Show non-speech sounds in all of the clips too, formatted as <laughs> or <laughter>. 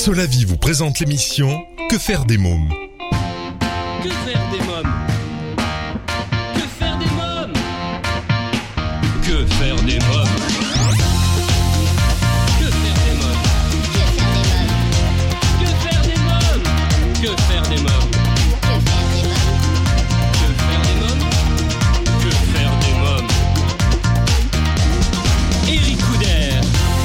Solavi vous présente l'émission Que faire des mômes Que faire des mômes Que faire des mômes Que faire des mômes Que faire des mômes Que faire des mômes Que faire des mômes Que faire des mômes Que faire des mômes Eric Couder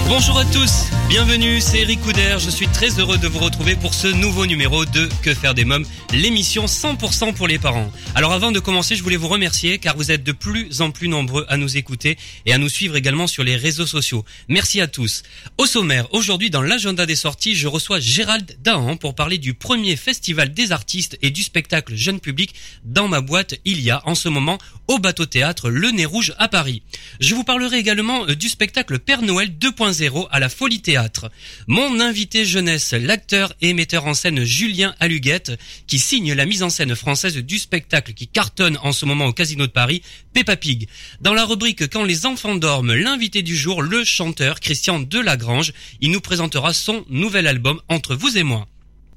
Bonjour à tous Bienvenue, c'est Eric Couder. Je suis très heureux de vous retrouver pour ce nouveau numéro de Que faire des mômes, l'émission 100% pour les parents. Alors avant de commencer, je voulais vous remercier car vous êtes de plus en plus nombreux à nous écouter et à nous suivre également sur les réseaux sociaux. Merci à tous. Au sommaire, aujourd'hui dans l'agenda des sorties, je reçois Gérald Dahan pour parler du premier festival des artistes et du spectacle jeune public dans ma boîte il y a en ce moment au bateau théâtre Le Nez Rouge à Paris. Je vous parlerai également euh, du spectacle Père Noël 2.0 à la Folie Théâtre. Mon invité jeunesse, l'acteur et metteur en scène Julien Aluguette, qui signe la mise en scène française du spectacle qui cartonne en ce moment au Casino de Paris, Peppa Pig. Dans la rubrique Quand les enfants dorment, l'invité du jour, le chanteur Christian Delagrange, il nous présentera son nouvel album Entre vous et moi.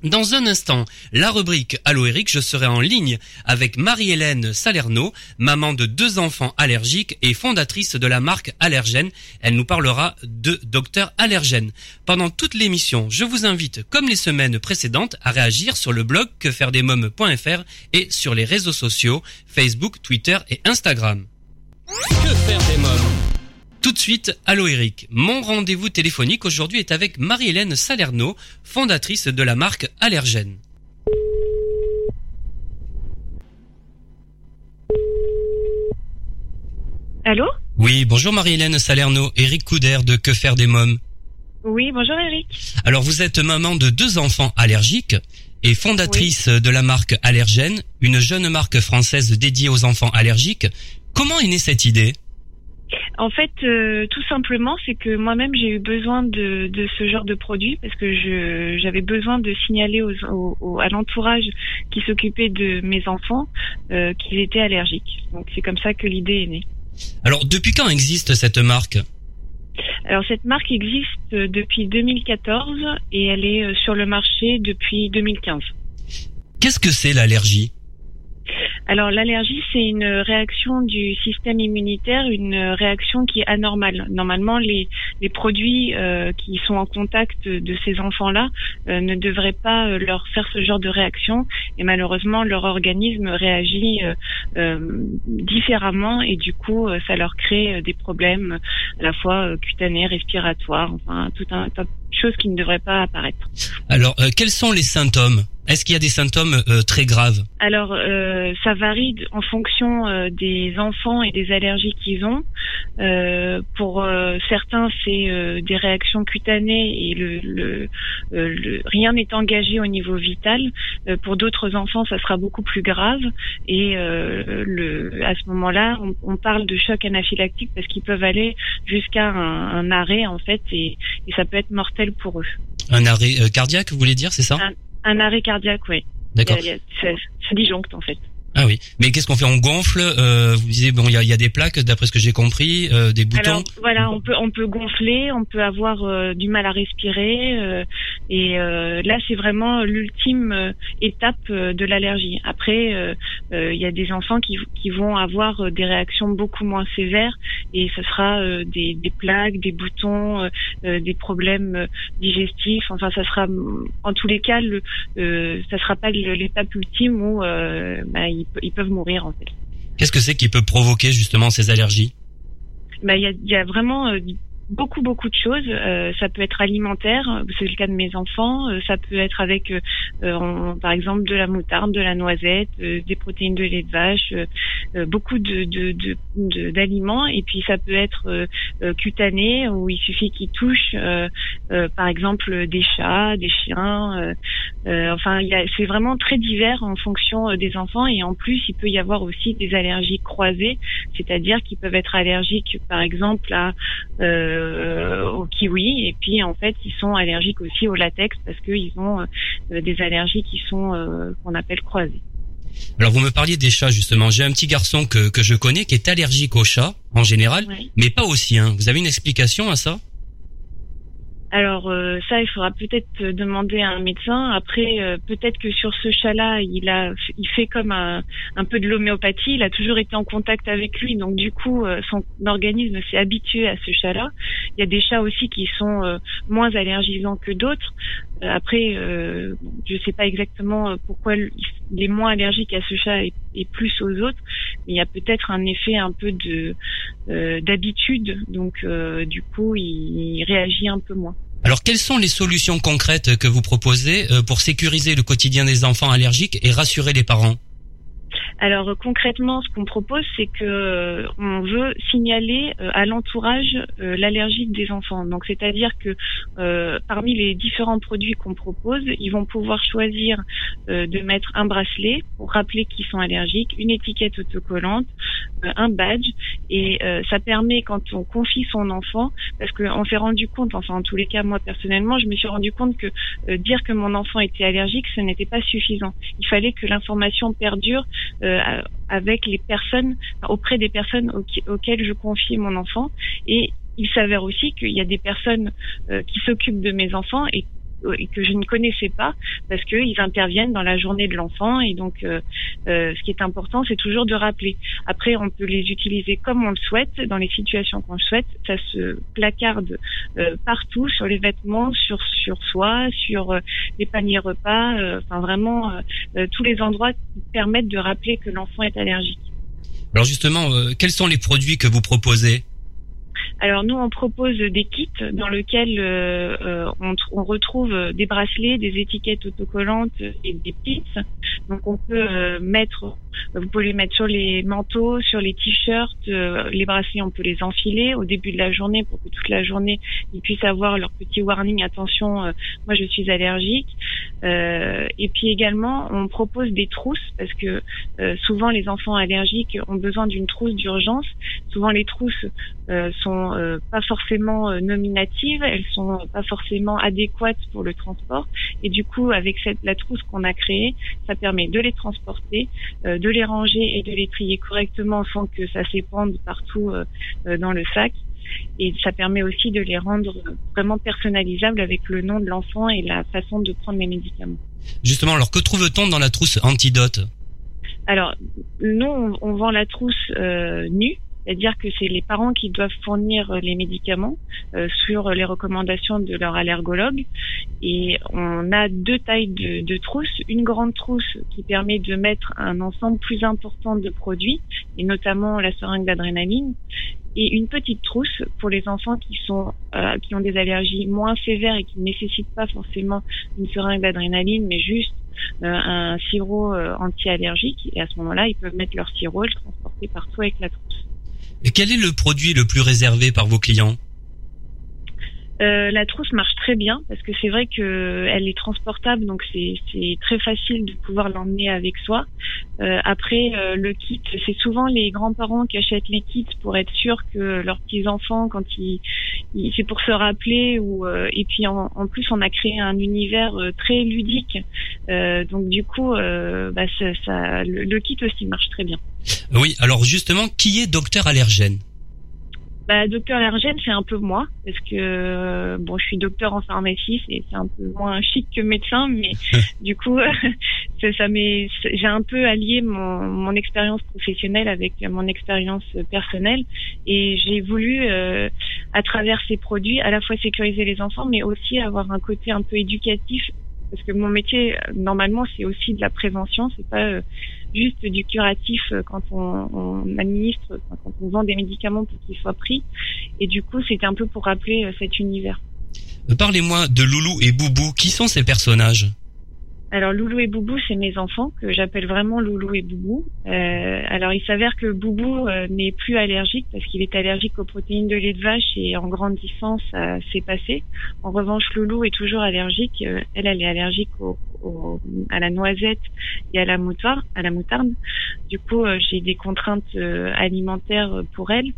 Dans un instant, la rubrique Allo je serai en ligne avec Marie-Hélène Salerno, maman de deux enfants allergiques et fondatrice de la marque Allergène. Elle nous parlera de Docteur Allergène. Pendant toute l'émission, je vous invite, comme les semaines précédentes, à réagir sur le blog quefairedesmoms.fr et sur les réseaux sociaux Facebook, Twitter et Instagram. Que faire des mômes? Tout de suite, allô Eric. Mon rendez-vous téléphonique aujourd'hui est avec Marie-Hélène Salerno, fondatrice de la marque Allergène. Allô Oui, bonjour Marie-Hélène Salerno, Eric Couder de Que faire des mômes? Oui, bonjour Eric. Alors vous êtes maman de deux enfants allergiques et fondatrice de la marque Allergène, une jeune marque française dédiée aux enfants allergiques. Comment est née cette idée? En fait, euh, tout simplement, c'est que moi-même j'ai eu besoin de, de ce genre de produit parce que je j'avais besoin de signaler aux, aux- aux- à l'entourage qui s'occupait de mes enfants euh, qu'ils étaient allergiques. Donc c'est comme ça que l'idée est née. Alors depuis quand existe cette marque? Alors cette marque existe euh, depuis 2014 et elle est euh, sur le marché depuis 2015. Qu'est-ce que c'est l'allergie? Alors l'allergie, c'est une réaction du système immunitaire, une réaction qui est anormale. Normalement, les, les produits euh, qui sont en contact de ces enfants-là euh, ne devraient pas euh, leur faire ce genre de réaction et malheureusement, leur organisme réagit euh, euh, différemment et du coup, euh, ça leur crée des problèmes à la fois cutanés, respiratoires, enfin tout un tas de choses qui ne devraient pas apparaître. Alors euh, quels sont les symptômes? Est-ce qu'il y a des symptômes euh, très graves? Alors, euh, ça varie en fonction des enfants et des allergies qu'ils ont. Pour certains, c'est des réactions cutanées et le, le, le- rien n'est engagé au niveau vital. Pour d'autres enfants, ça sera beaucoup plus grave. Et le, à ce moment-là, on, on parle de choc anaphylactique parce qu'ils peuvent aller jusqu'à un, un arrêt en fait, et, et ça peut être mortel pour eux. Un arrêt euh, cardiaque, vous voulez dire, c'est ça? Un arrêt cardiaque, oui. D'accord. Ça disjoncte en fait. Ah oui. Mais qu'est-ce qu'on fait? On gonfle euh, Vous disiez bon, il y y a des plaques, d'après ce que j'ai compris, euh, des boutons. Alors voilà, on peut on peut gonfler, on peut avoir euh, du mal à respirer euh, et euh, là c'est vraiment l'ultime euh, étape de l'allergie. Après il y a des enfants qui qui vont avoir des réactions beaucoup moins sévères et ce sera des des plaques, des boutons, des problèmes digestifs. Enfin ça sera en tous les cas le ça sera pas l'étape ultime où bah, ils peuvent mourir en fait. Qu'est-ce que c'est qui peut provoquer justement ces allergies? Bah, il y a, y a vraiment euh, beaucoup beaucoup de choses. Euh, ça peut être alimentaire, c'est le cas de mes enfants. Euh, ça peut être avec, euh, euh, par exemple, de la moutarde, de la noisette, euh, des protéines de lait de vache, beaucoup de d'aliments. Et puis ça peut être cutané, où il suffit qu'ils touchent, par exemple, des chats, des chiens. enfin, c'est vraiment très divers en fonction des enfants. Et en plus, il peut y avoir aussi des allergies croisées, c'est-à-dire qu'ils peuvent être allergiques, par exemple, à au kiwi et puis en fait ils sont allergiques aussi au latex parce qu'ils ont euh, des allergies qui sont euh, qu'on appelle croisées. Alors vous me parliez des chats justement. J'ai un petit garçon que, que je connais qui est allergique aux chats en général, Ouais. mais pas aux siens. Vous avez une explication à ça? Alors euh, ça, il faudra peut-être demander à un médecin. Après, euh, peut-être que sur ce chat-là, il a, il fait comme un, un peu de l'homéopathie. Il a toujours été en contact avec lui, donc du coup, euh, son organisme s'est habitué à ce chat-là. Il y a des chats aussi qui sont moins allergisants que d'autres. après, je ne sais pas exactement pourquoi il est moins allergique à ce chat et, et plus aux autres. Il y a peut-être un effet un peu de d'habitude, donc du coup, il réagit un peu moins. Alors, quelles sont les solutions concrètes que vous proposez euh, pour sécuriser le quotidien des enfants allergiques et rassurer les parents? Alors concrètement, ce qu'on propose, c'est que euh, on veut signaler euh, à l'entourage euh, l'allergie des enfants. Donc c'est-à-dire que parmi les différents produits qu'on propose, ils vont pouvoir choisir de mettre un bracelet pour rappeler qu'ils sont allergiques, une étiquette autocollante, un badge, et ça permet quand on confie son enfant, parce qu'on s'est rendu compte, enfin en tous les cas moi personnellement, je me suis rendu compte que dire que mon enfant était allergique, ce n'était pas suffisant. Il fallait que l'information perdure euh, avec les personnes, auprès des personnes auxquelles je confie mon enfant. Et il s'avère aussi qu'il y a des personnes euh, qui s'occupent de mes enfants et que je ne connaissais pas parce qu'ils interviennent dans la journée de l'enfant et donc euh, euh, ce qui est important c'est toujours de rappeler. Après on peut les utiliser comme on le souhaite dans les situations qu'on souhaite. Ça se placarde euh, partout sur les vêtements, sur sur soi, sur les paniers repas, enfin vraiment tous les endroits qui permettent de rappeler que l'enfant est allergique. Alors justement, quels sont les produits que vous proposez? Alors nous, on propose des kits dans lesquels euh, euh, on, on, retrouve des bracelets, des étiquettes autocollantes et des pits. Donc on peut euh, mettre, vous pouvez les mettre sur les manteaux, sur les t-shirts, les bracelets, on peut les enfiler au début de la journée pour que toute la journée ils puissent avoir leur petit warning. Attention, moi je suis allergique. et puis également, on propose des trousses parce que souvent les enfants allergiques ont besoin d'une trousse d'urgence. Souvent les trousses sont euh, pas forcément euh, nominatives, elles sont pas forcément adéquates pour le transport. Et du coup, avec cette, la trousse qu'on a créée, ça permet de les transporter, euh, de les ranger et de les trier correctement sans que ça s'épande partout dans le sac. Et ça permet aussi de les rendre vraiment personnalisables avec le nom de l'enfant et la façon de prendre les médicaments. Justement, alors que trouve-t-on dans la trousse antidote? Alors, nous, on, on, vend la trousse euh, nue, c'est-à-dire que c'est les parents qui doivent fournir les médicaments euh, sur les recommandations de leur allergologue. Et on a deux tailles de, de trousses. Une grande trousse qui permet de mettre un ensemble plus important de produits, et notamment la seringue d'adrénaline, et une petite trousse pour les enfants qui sont euh, qui ont des allergies moins sévères et qui ne nécessitent pas forcément une seringue d'adrénaline, mais juste euh, un sirop anti-allergique. Et à ce moment-là, ils peuvent mettre leur sirop le transporter partout avec la trousse. Et quel est le produit le plus réservé par vos clients? Euh, la trousse marche très bien parce que c'est vrai que elle est transportable, donc c'est très facile de pouvoir l'emmener avec soi. Euh, après, euh, le kit, c'est souvent les grands-parents qui achètent les kits pour être sûr que leurs petits-enfants, quand ils, c'est pour se rappeler, ou et puis en, plus on a créé un univers très ludique, donc du coup, bah, ça, le, le kit aussi marche très bien. Oui, alors justement, qui est docteur allergène? Bah, docteur allergène, c'est un peu moi, parce que euh, bon, je suis docteur en pharmacie, c'est un peu moins chic que médecin, mais <laughs> du coup, <laughs> ça, ça j'ai un peu allié mon, mon expérience professionnelle avec mon expérience personnelle, et j'ai voulu, euh, à travers ces produits, à la fois sécuriser les enfants, mais aussi avoir un côté un peu éducatif parce que mon métier normalement c'est aussi de la prévention, c'est pas euh, juste du curatif euh, quand on, on administre, quand on vend des médicaments pour qu'ils soient pris. Et du coup, c'était un peu pour rappeler euh, cet univers. Parlez-moi de Loulou et Boubou. Qui sont ces personnages? Alors Loulou et Boubou, c'est mes enfants que j'appelle vraiment Loulou et Boubou. Euh, alors il s'avère que Boubou euh, n'est plus allergique parce qu'il est allergique aux protéines de lait de vache et en grandissant ça s'est passé. En revanche, Loulou est toujours allergique. Euh, elle, elle est allergique au, à la noisette et à la moutarde. À la moutarde. Du coup, euh, j'ai des contraintes alimentaires pour elle.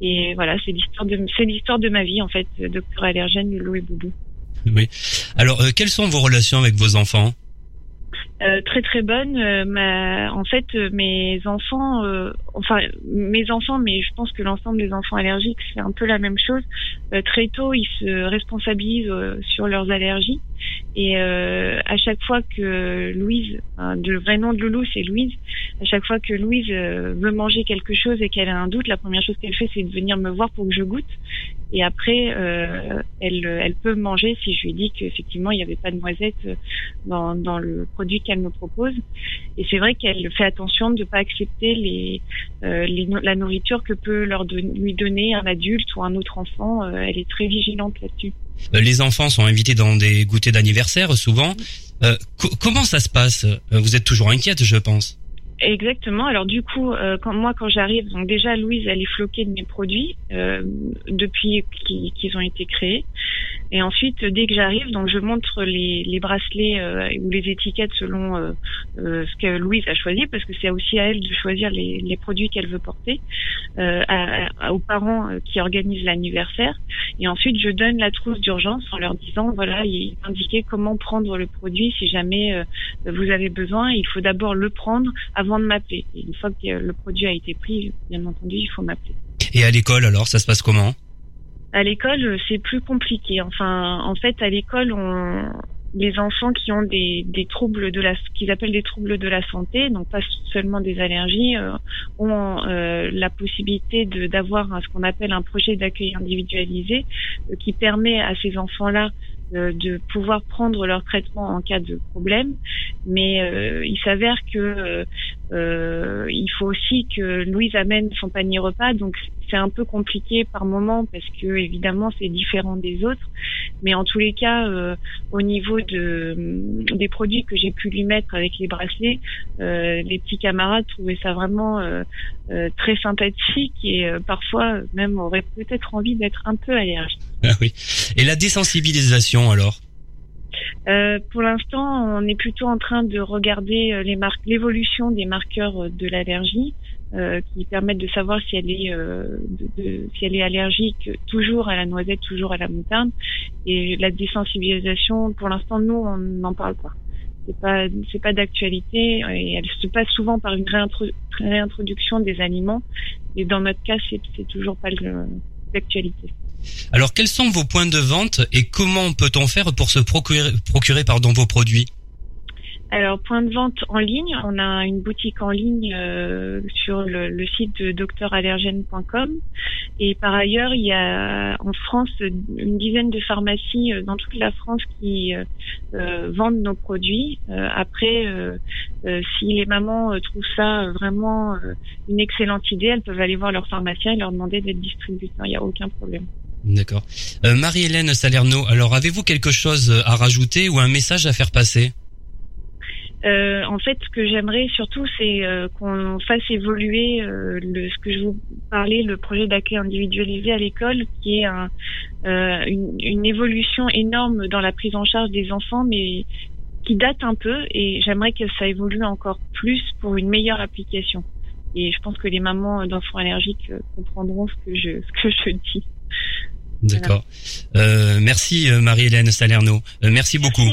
Et voilà, c'est l'histoire de c'est l'histoire de ma vie en fait, docteur allergène Loulou et Boubou. Oui. Alors, quelles sont vos relations avec vos enfants? Euh, très très bonne. Euh, ma, en fait, euh, mes enfants, euh, enfin mes enfants, mais je pense que l'ensemble des enfants allergiques, c'est un peu la même chose. très tôt, ils se responsabilisent sur leurs allergies. Et à chaque fois que Louise, le vrai nom de Loulou, c'est Louise. À chaque fois que Louise veut manger quelque chose et qu'elle a un doute, la première chose qu'elle fait, c'est de venir me voir pour que je goûte. Et après, elle, elle peut manger si je lui dis qu'effectivement il n'y avait pas de noisettes dans, dans le produit qu'elle me propose. Et c'est vrai qu'elle fait attention de ne pas accepter les, euh, la nourriture que peut leur lui donner un adulte ou un autre enfant. Euh, elle est très vigilante là-dessus. Euh, les enfants sont invités dans des goûters d'anniversaire souvent. comment ça se passe? Vous êtes toujours inquiète, je pense. Exactement. Alors du coup, quand moi quand j'arrive, donc déjà Louise elle est floquée de mes produits depuis qu'ils ont été créés. Et ensuite, dès que j'arrive, donc je montre les, les bracelets euh, ou les étiquettes selon euh, euh, ce que Louise a choisi, parce que c'est aussi à elle de choisir les, les produits qu'elle veut porter, à, aux parents qui organisent l'anniversaire. Et ensuite, je donne la trousse d'urgence en leur disant, voilà, il est indiqué comment prendre le produit si jamais vous avez besoin. Il faut d'abord le prendre avant de m'appeler. Une fois que le produit a été pris, bien entendu, il faut m'appeler. Et à l'école, alors, ça se passe comment? À l'école, c'est plus compliqué. Enfin, en fait, à l'école, les enfants qui ont des, troubles de la, qu'ils appellent des troubles de la santé, donc pas seulement des allergies, euh, ont euh, la possibilité d'avoir ce qu'on appelle un projet d'accueil individualisé, euh, qui permet à ces enfants-là de pouvoir prendre leur traitement en cas de problème. Mais il s'avère que euh, il faut aussi que Louise amène son panier repas, donc c'est un peu compliqué par moment parce que évidemment c'est différent des autres. Mais en tous les cas, euh, au niveau de des produits que j'ai pu lui mettre avec les bracelets, euh, les petits camarades trouvaient ça vraiment euh, euh, très sympathique et parfois même auraient peut-être envie d'être un peu allergique. Ah oui. Et la désensibilisation alors? Euh, pour l'instant, on est plutôt en train de regarder euh, les marques, l'évolution des marqueurs euh, de l'allergie, qui permettent de savoir si elle est, de, si elle est allergique toujours à la noisette, toujours à la moutarde. Et la désensibilisation, pour l'instant, nous, on n'en parle pas. C'est pas, c'est pas d'actualité elle se passe souvent par une réintroduction des aliments. Et dans notre cas, c'est toujours pas d'actualité. Alors quels sont vos points de vente et comment peut-on faire pour se procurer, procurer pardon, vos produits? Alors, point de vente en ligne, on a une boutique en ligne euh, sur le, site de docteurallergène.com. Et par ailleurs, il y a en France une dizaine de pharmacies euh, dans toute la France qui euh, vendent nos produits. après, si les mamans trouvent ça vraiment une excellente idée, elles peuvent aller voir leur pharmacien et leur demander d'être distributeurs. Il n'y a aucun problème. D'accord. Euh, Marie-Hélène Salerno, alors avez-vous quelque chose à rajouter ou un message à faire passer? Euh, en fait, ce que j'aimerais surtout, c'est euh, qu'on fasse évoluer ce que je vous parlais, le projet d'accueil individualisé à l'école, qui est un, une, évolution énorme dans la prise en charge des enfants, mais qui date un peu. Et j'aimerais que ça évolue encore plus pour une meilleure application. Et je pense que les mamans d'enfants allergiques comprendront ce que je <laughs> dis. D'accord. Euh, merci euh, Marie-Hélène Salerno. Euh, merci beaucoup.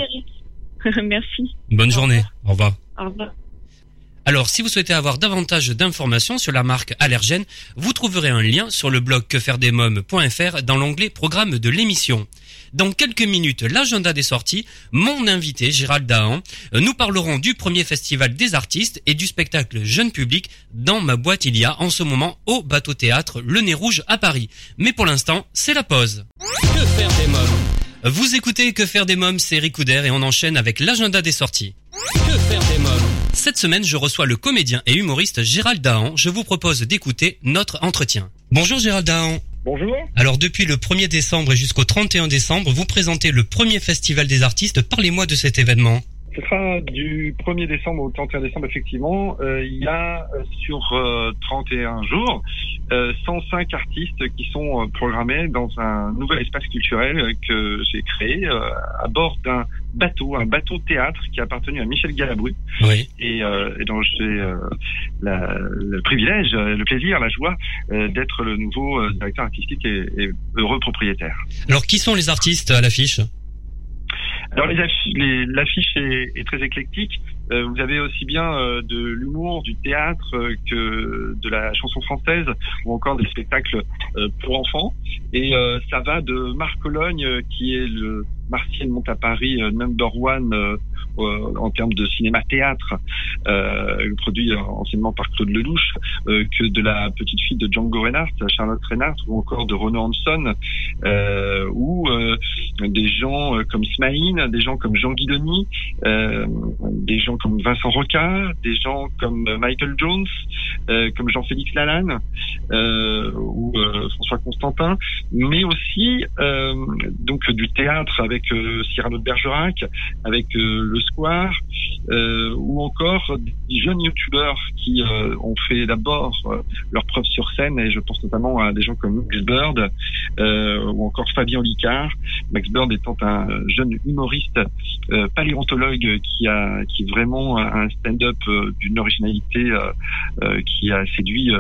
<laughs> Merci. Bonne journée. Au revoir. Au revoir. Alors, si vous souhaitez avoir davantage d'informations sur la marque Allergène, vous trouverez un lien sur le blog quefairedesmoms.fr dans l'onglet programme de l'émission. Dans quelques minutes, l'agenda des sorties, mon invité Gérald Dahan, euh, nous parlerons du premier festival des artistes et du spectacle jeune public dans ma boîte il y a en ce moment au bateau théâtre Le Nez Rouge à Paris. Mais pour l'instant, c'est la pause. Que faire des mômes? Vous écoutez Que faire des mômes, c'est Ricoudère et on enchaîne avec l'agenda des sorties. Que faire des mômes? Cette semaine, je reçois le comédien et humoriste Gérald Dahan. Je vous propose d'écouter notre entretien. Bonjour Gérald Dahan. Bonjour. Alors depuis le 1er décembre et jusqu'au 31 décembre, vous présentez le premier festival des artistes. Parlez-moi de cet événement. Ce sera du 1er décembre au 31 décembre, effectivement. Euh, il y a euh, sur 31 euh, jours 105 artistes qui sont programmés dans un nouvel espace culturel que j'ai créé à bord d'un bateau, un bateau théâtre qui a appartenu à Michel Galabru. Oui. Et, et dont j'ai le privilège, le plaisir, la joie d'être le nouveau directeur artistique et, et heureux propriétaire. Alors qui sont les artistes à l'affiche? Alors l'affiche est, est, très éclectique. Euh, vous avez aussi bien euh, de l'humour, du théâtre euh, que de la chanson française ou encore des spectacles pour enfants. Et ça va de Marc Cologne, qui est le Martial monte à Paris number one euh, en termes de cinéma-théâtre, euh, produit anciennement par Claude Lelouch, euh, que de la petite fille de Django Reinhardt, Charlotte Reinhardt, ou encore de Renaud Hanson, euh, ou des gens comme Smaïn, des gens comme Jean Guidoni, des gens comme Vincent Roca, des gens comme Michael Jones, comme Jean-Félix Lalanne, ou François Constantin, mais aussi donc du théâtre avec Cyrano de Bergerac, avec le Square, euh, ou encore des jeunes youtubeurs qui euh, ont fait d'abord euh, leur preuve sur scène, et je pense notamment à des gens comme Max Bird, ou encore Fabien Licard. Max Bird étant un jeune humoriste paléontologue qui a qui vraiment un stand-up d'une originalité qui a séduit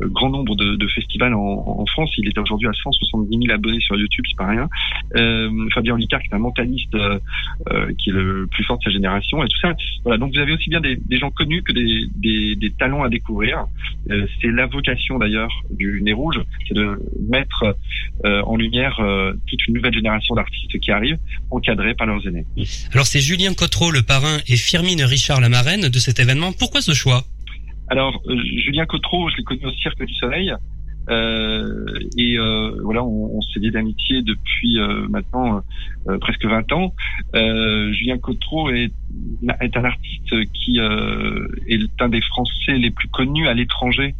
grand nombre de, festivals en, France. Il est aujourd'hui à 170 000 abonnés sur YouTube, c'est pas rien. Fabien Licard, qui est un mentaliste qui est le plus fort de sa génération et tout ça. Voilà, donc vous avez aussi bien des, gens connus que des, des, talents à découvrir. Euh, c'est la vocation d'ailleurs du Nez Rouge, c'est de mettre euh, en lumière euh, toute une nouvelle génération d'artistes qui arrivent, encadrés par leurs aînés. Alors c'est Julien Cotreau, le parrain, et Firmine Richard, la marraine de cet événement. Pourquoi ce choix? Alors, Julien Cotreau, je l'ai connu au Cirque du Soleil. Euh, et euh, voilà, on, on s'est lié d'amitié depuis euh, maintenant presque 20 ans. Julien Cotreau est, est un artiste qui est un des Français les plus connus à l'étranger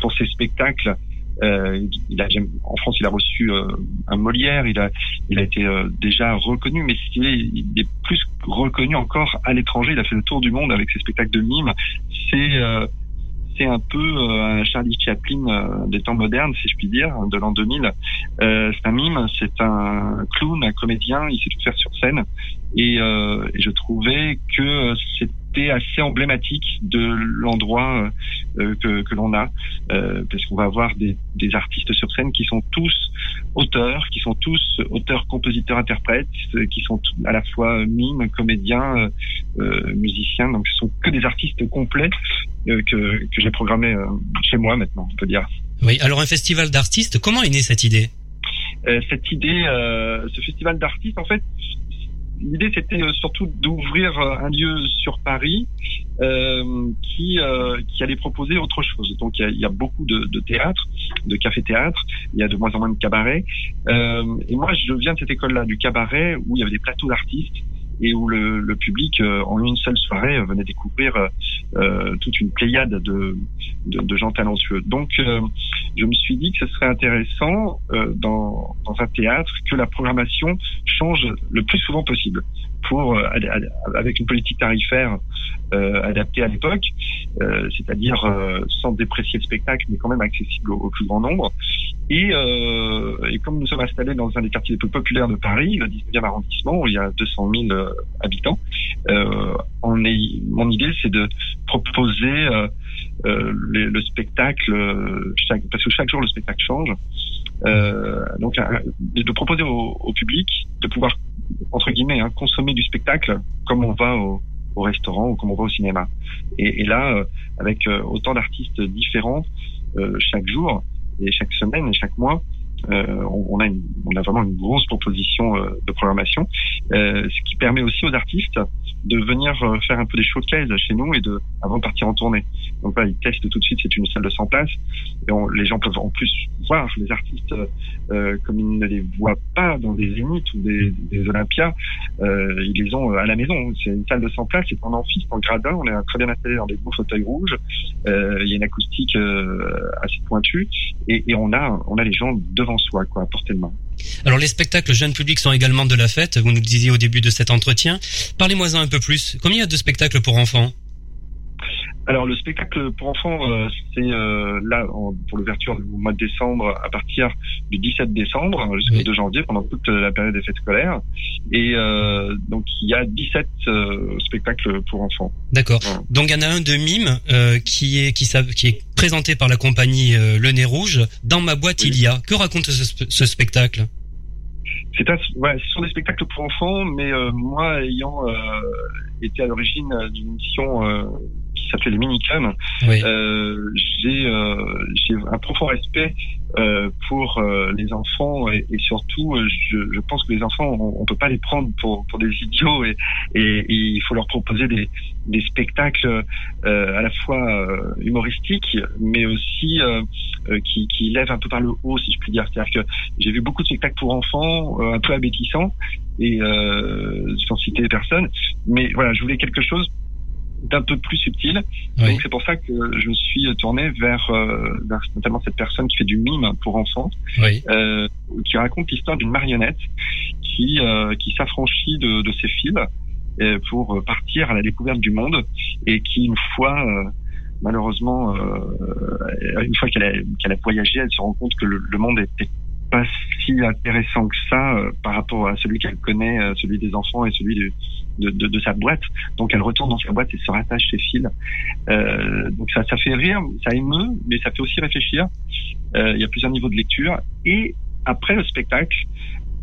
pour ses spectacles. Euh, il a, en France, il a reçu un Molière, il a, il a été déjà reconnu, mais il est plus reconnu encore à l'étranger. Il a fait le tour du monde avec ses spectacles de mime. C'est c'est un peu euh, un Charlie Chaplin euh, des temps modernes, si je puis dire, de l'an 2000. Euh, c'est un mime, c'est un clown, un comédien, il sait tout faire sur scène. Et, et je trouvais que c'était assez emblématique de l'endroit euh, que, que l'on a, euh, parce qu'on va avoir des, des, artistes sur scène qui sont tous auteurs, qui sont tous auteurs, compositeurs, interprètes, qui sont à la fois mimes, comédiens, euh, musiciens, donc ce sont que des artistes complets que, que j'ai programmés chez moi maintenant, on peut dire. Oui, alors un festival d'artistes, comment est née cette idée? Cette idée, euh, ce festival d'artistes, en fait, l'idée c'était euh, surtout d'ouvrir euh, un lieu sur Paris euh, qui euh, qui allait proposer autre chose. Donc il y y a beaucoup de, de de café-théâtre, il y a de moins en moins de cabarets. Euh, et moi je viens de cette école-là, du cabaret, où il y avait des plateaux d'artistes et où le, public en une seule soirée venait découvrir euh, toute une pléiade de, gens talentueux. Donc je me suis dit que ce serait intéressant euh, dans, un théâtre que la programmation change le plus souvent possible pour euh, avec une politique tarifaire euh, adaptée à l'époque, euh, c'est-à-dire sans déprécier le spectacle, mais quand même accessible au, plus grand nombre. Et, et, comme nous sommes installés dans un des quartiers les plus populaires de Paris, le 19e arrondissement, où il y a 200 000 habitants, on est, mon idée c'est de proposer le spectacle chaque, parce que chaque jour le spectacle change. Donc de proposer au, au public de pouvoir entre guillemets, hein, consommer du spectacle comme on va au, au, restaurant ou comme on va au cinéma. Et, et là, euh, avec euh, autant d'artistes différents euh, chaque jour et chaque semaine et chaque mois, on, a une, on a vraiment une grosse proposition de programmation, ce qui permet aussi aux artistes de venir euh, faire un peu des showcases chez nous et de avant de partir en tournée. Donc là, ils testent tout de suite, c'est une salle de 100 places et les gens peuvent en plus voir les artistes euh, comme ils ne les voient pas dans des zéniths ou des, des Olympias, euh, ils les ont à la maison. C'est une salle de 100 places, c'est en amphi, en gradin, on est très bien installé dans des beaux fauteuils rouges, euh, il y a une acoustique euh, assez pointue et, et, on a on a les gens devant Alors les spectacles jeunes publics sont également de la fête, vous nous disiez au début de cet entretien. Parlez-moi un peu plus. Combien il y a de spectacles pour enfants? Alors le spectacle pour enfants, euh, c'est euh, là pour l'ouverture du mois de décembre à partir du 17 décembre jusqu'au 2 janvier pendant toute la période des fêtes scolaires. Et euh, donc il y a 17 spectacles pour enfants. D'accord. Donc il y en a un de mime qui est qui, qui est présenté par la compagnie Le Nez Rouge. Dans ma boîte il y a. Que raconte ce, ce spectacle? C'est ouais, ce sont des spectacles pour enfants, mais euh, moi ayant euh, été à l'origine d'une mission euh, qui s'appelait les Minicums, oui. j'ai j'ai un profond respect pour les enfants et, et surtout je, je, pense que les enfants on, on, peut pas les prendre pour pour des idiots et, et, et il faut leur proposer des des spectacles à la fois humoristiques mais aussi qui qui lèvent un peu par le haut si je puis dire c'est-à-dire que j'ai vu beaucoup de spectacles pour enfants un peu abétissant et euh, sans citer personne. Mais voilà, je voulais quelque chose d'un peu plus subtil. Donc c'est pour ça que je me suis tourné vers, euh, vers, notamment cette personne qui fait du mime pour enfants, euh, qui raconte l'histoire d'une marionnette qui euh, qui s'affranchit de, de ses fils euh, pour partir à la découverte du monde et qui une fois euh, malheureusement une fois qu'elle a, qu'elle a voyagé, elle se rend compte que le, le monde était pas si intéressant que ça euh, par rapport à celui qu'elle connaît, euh, celui des enfants et celui de, de, de, de, sa boîte. Donc elle retourne dans sa boîte et se rattache ses fils. Euh, donc ça, ça fait rire, ça émeut, mais ça fait aussi réfléchir. Euh, il y a plusieurs niveaux de lecture. Et après le spectacle,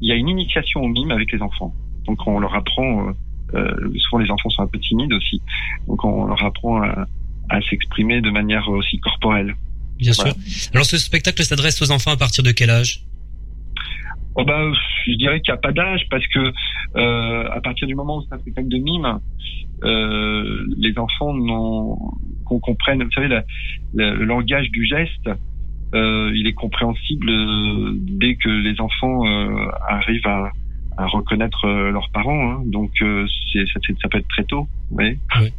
il y a une initiation au mime avec les enfants. Donc on leur apprend, euh, souvent les enfants sont un peu timides aussi, donc on leur apprend à, à s'exprimer de manière aussi corporelle. Bien sûr. Alors ce spectacle s'adresse aux enfants à partir de quel âge? Oh bah, je dirais qu'il n'y a pas d'âge parce que euh, à partir du moment où c'est un spectacle de mime, euh, les enfants qu'on comprenne, vous savez, le langage du geste, euh, il est compréhensible dès que les enfants euh, arrivent à, à, reconnaître euh, leurs parents. Hein. Donc euh, ça, ça, peut être très tôt. Oui. oui.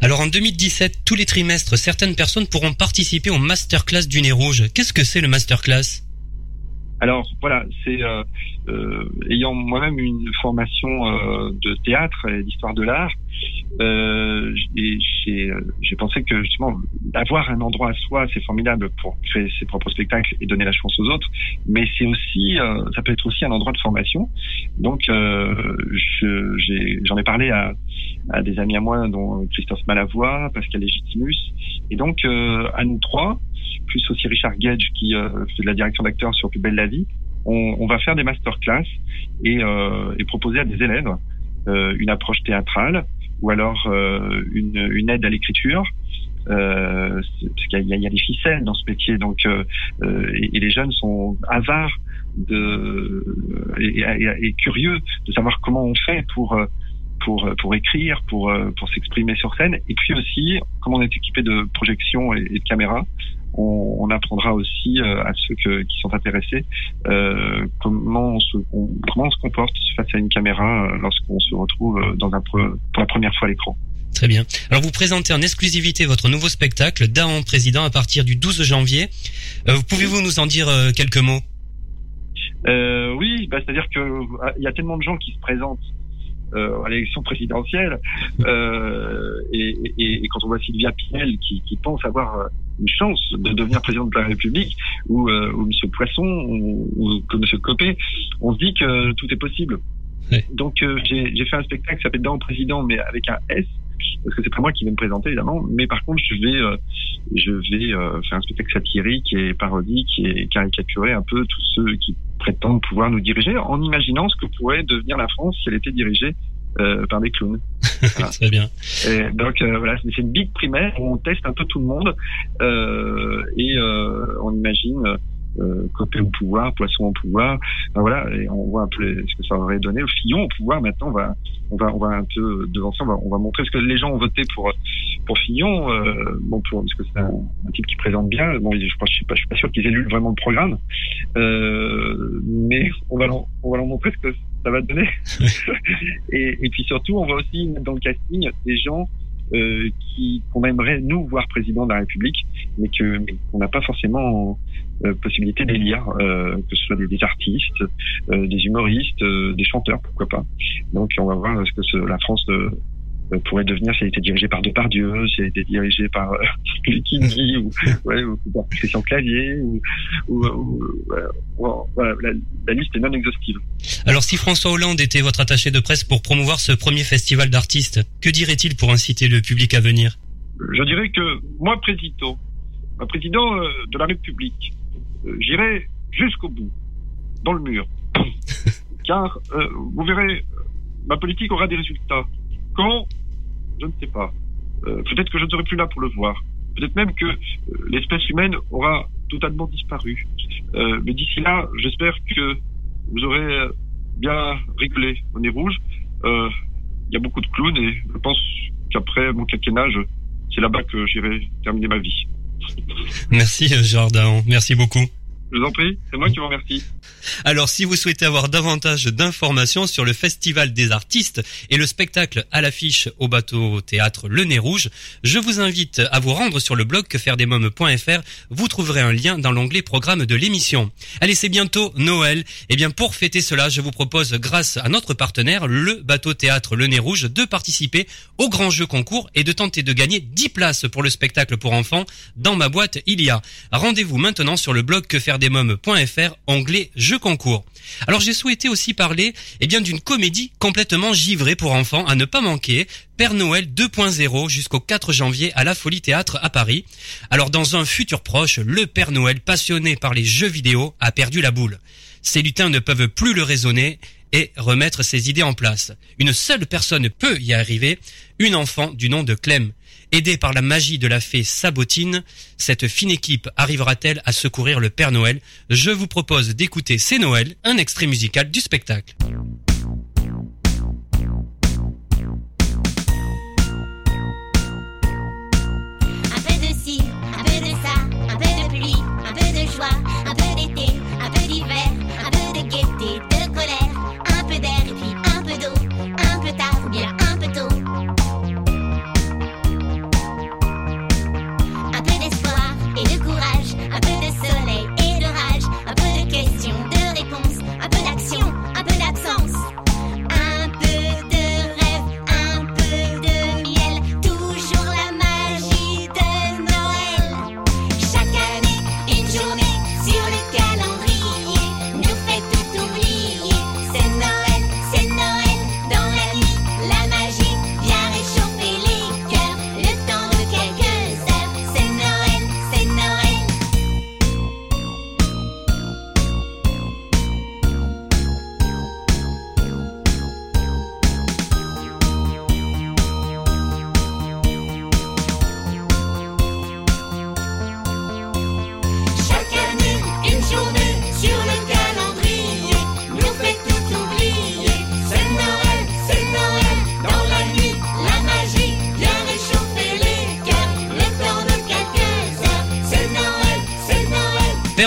Alors en 2017, tous les trimestres, certaines personnes pourront participer au masterclass du nez rouge. Qu'est-ce que c'est le masterclass? Alors voilà, c'est euh, euh, ayant moi-même une formation euh, de théâtre et d'histoire de l'art, euh, j'ai pensé que justement avoir un endroit à soi, c'est formidable pour créer ses propres spectacles et donner la chance aux autres, mais c'est aussi, euh, ça peut être aussi un endroit de formation. Donc euh, j'en ai, ai, parlé à, à, des amis à moi, dont Christophe Malavoie, Pascal Légitimus, et donc à nous trois plus aussi Richard Gage qui euh, fait de la direction d'acteurs sur Plus belle la vie, on, va faire des masterclass et, euh, proposer à des élèves euh, une approche théâtrale ou alors une, aide à l'écriture. Parce qu'il y, a des ficelles dans ce métier, donc et, les jeunes sont avares et, et, curieux de savoir comment on fait pour pour pour écrire, pour pour s'exprimer sur scène, et puis aussi comment on est équipé de projections et de caméras on, on apprendra aussi euh, à ceux que, qui sont intéressés euh, comment, on se, comment on se comporte face à une caméra euh, lorsqu'on se retrouve dans un, pour la première fois à l'écran. Très bien. Alors vous présentez en exclusivité votre nouveau spectacle, Daon Président, à partir du 12 janvier. Euh, Pouvez-vous nous en dire quelques mots? Euh, Oui, bah, c'est-à-dire que il y a tellement de gens qui se présentent euh, à l'élection présidentielle. Euh, et, et, et, quand on voit Sylvia Pinel qui, qui, pense avoir une chance de devenir président de la République, ou, euh, ou M. Poisson, ou, M. Copé, on se dit que tout est possible. Donc euh, j'ai fait un spectacle qui s'appelle Dans président, mais avec un S, parce que c'est pas moi qui vais me présenter évidemment, mais par contre je vais euh, je vais euh, faire un spectacle satirique et parodique et caricaturer un peu tous ceux qui prétendent pouvoir nous diriger en imaginant ce que pourrait devenir la France si elle était dirigée euh, par des clowns. <laughs> Voilà. Très bien. Et donc euh, voilà, c'est une big primaire où on teste un peu tout le monde euh, et on imagine euh, Copé au pouvoir, Poisson au pouvoir. Ben voilà, et on voit un peu ce que ça aurait donné. Fillon au pouvoir, maintenant, on va, on va, on va un peu devancer, on va, on va montrer ce que les gens ont voté pour pour Fillon. Euh, bon, pour, parce que c'est un, un, type qui présente bien. Bon, je, pense, je suis pas, je suis pas sûr qu'ils aient lu vraiment le programme, euh, mais on va, on va leur montrer ce que ça va donner. <laughs> et, et puis surtout, on va aussi mettre dans le casting des gens euh, qui qu'on aimerait nous voir président de la République, mais que qu'on n'a pas forcément euh, possibilité d'élire, euh, que ce soit des, des artistes, euh, des humoristes, euh, des chanteurs, pourquoi pas. Donc on va voir ce que ce, la France euh, pourrait devenir si elle était dirigée par Depardieu, si elle était dirigée par euh, <laughs> Lucchini ou, <laughs> ouais, ou, par Christian Clavier ou, ou, ou voilà, la, la, liste est non exhaustive. Alors si François Hollande était votre attaché de presse pour promouvoir ce premier festival d'artistes, que dirait-il pour inciter le public à venir? Je dirais que moi président, président de la République, j'irai jusqu'au bout, dans le mur. <laughs> car vous verrez, ma politique aura des résultats. Quand Je ne sais pas. Peut-être que je ne serai plus là pour le voir. Peut-être même que l'espèce humaine aura totalement disparu. mais d'ici là, j'espère que vous aurez bien rigolé au nez rouge. Il y a beaucoup de clowns et je pense qu'après mon quinquennat, c'est là-bas que j'irai terminer ma vie. Merci Jordan, merci beaucoup. Je vous en prie, c'est moi qui vous remercie. Alors si vous souhaitez avoir davantage d'informations sur le Festival des artistes et le spectacle à l'affiche au bateau théâtre Le Nez Rouge, je vous invite à vous rendre sur le blog quefairedesmoms.fr. Vous trouverez un lien dans l'onglet programme de l'émission. Allez, c'est bientôt Noël. Et eh bien pour fêter cela, je vous propose grâce à notre partenaire, le bateau théâtre Le Nez Rouge, de participer au grand jeu concours et de tenter de gagner 10 places pour le spectacle pour enfants. Dans ma boîte, il y a. Rendez-vous maintenant sur le blog onglet jeu concours. Alors j'ai souhaité aussi parler eh bien d'une comédie complètement givrée pour enfants à ne pas manquer, Père Noël 2.0 jusqu'au 4 janvier à la Folie Théâtre à Paris. Alors dans un futur proche, le Père Noël passionné par les jeux vidéo a perdu la boule. Ses lutins ne peuvent plus le raisonner et remettre ses idées en place. Une seule personne peut y arriver, une enfant du nom de Clem. Aidée par la magie de la fée Sabotine, cette fine équipe arrivera-t-elle à secourir le Père Noël? Je vous propose d'écouter C'est Noël, un extrait musical du spectacle.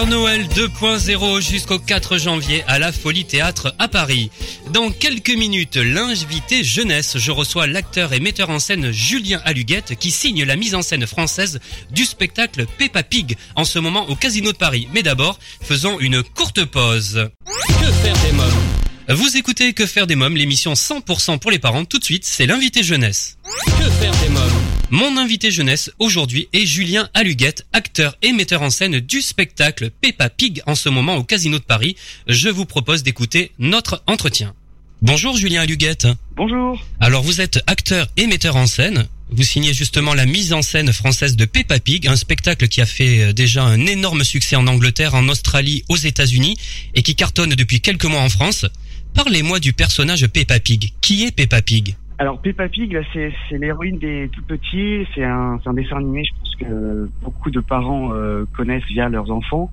Noël 2.0 jusqu'au 4 janvier à la Folie Théâtre à Paris. Dans quelques minutes, l'invité jeunesse, je reçois l'acteur et metteur en scène Julien Aluguette qui signe la mise en scène française du spectacle Peppa Pig en ce moment au Casino de Paris. Mais d'abord, faisons une courte pause. Que faire des mômes? Vous écoutez Que faire des mômes, l'émission 100% pour les parents. Tout de suite, c'est l'invité jeunesse. Que faire des mômes? Mon invité jeunesse aujourd'hui est Julien Aluguette, acteur et metteur en scène du spectacle Peppa Pig en ce moment au Casino de Paris. Je vous propose d'écouter notre entretien. Bonjour Julien Aluguette. Bonjour. Alors vous êtes acteur et metteur en scène. Vous signez justement la mise en scène française de Peppa Pig, un spectacle qui a fait euh, déjà un énorme succès en Angleterre, en Australie, aux États-Unis et qui cartonne depuis quelques mois en France. Parlez-moi du personnage Peppa Pig. Qui est Peppa Pig? Alors Peppa Pig, c'est, l'héroïne des tout petits. C'est un, un, dessin animé, je pense que beaucoup de parents euh, connaissent via leurs enfants,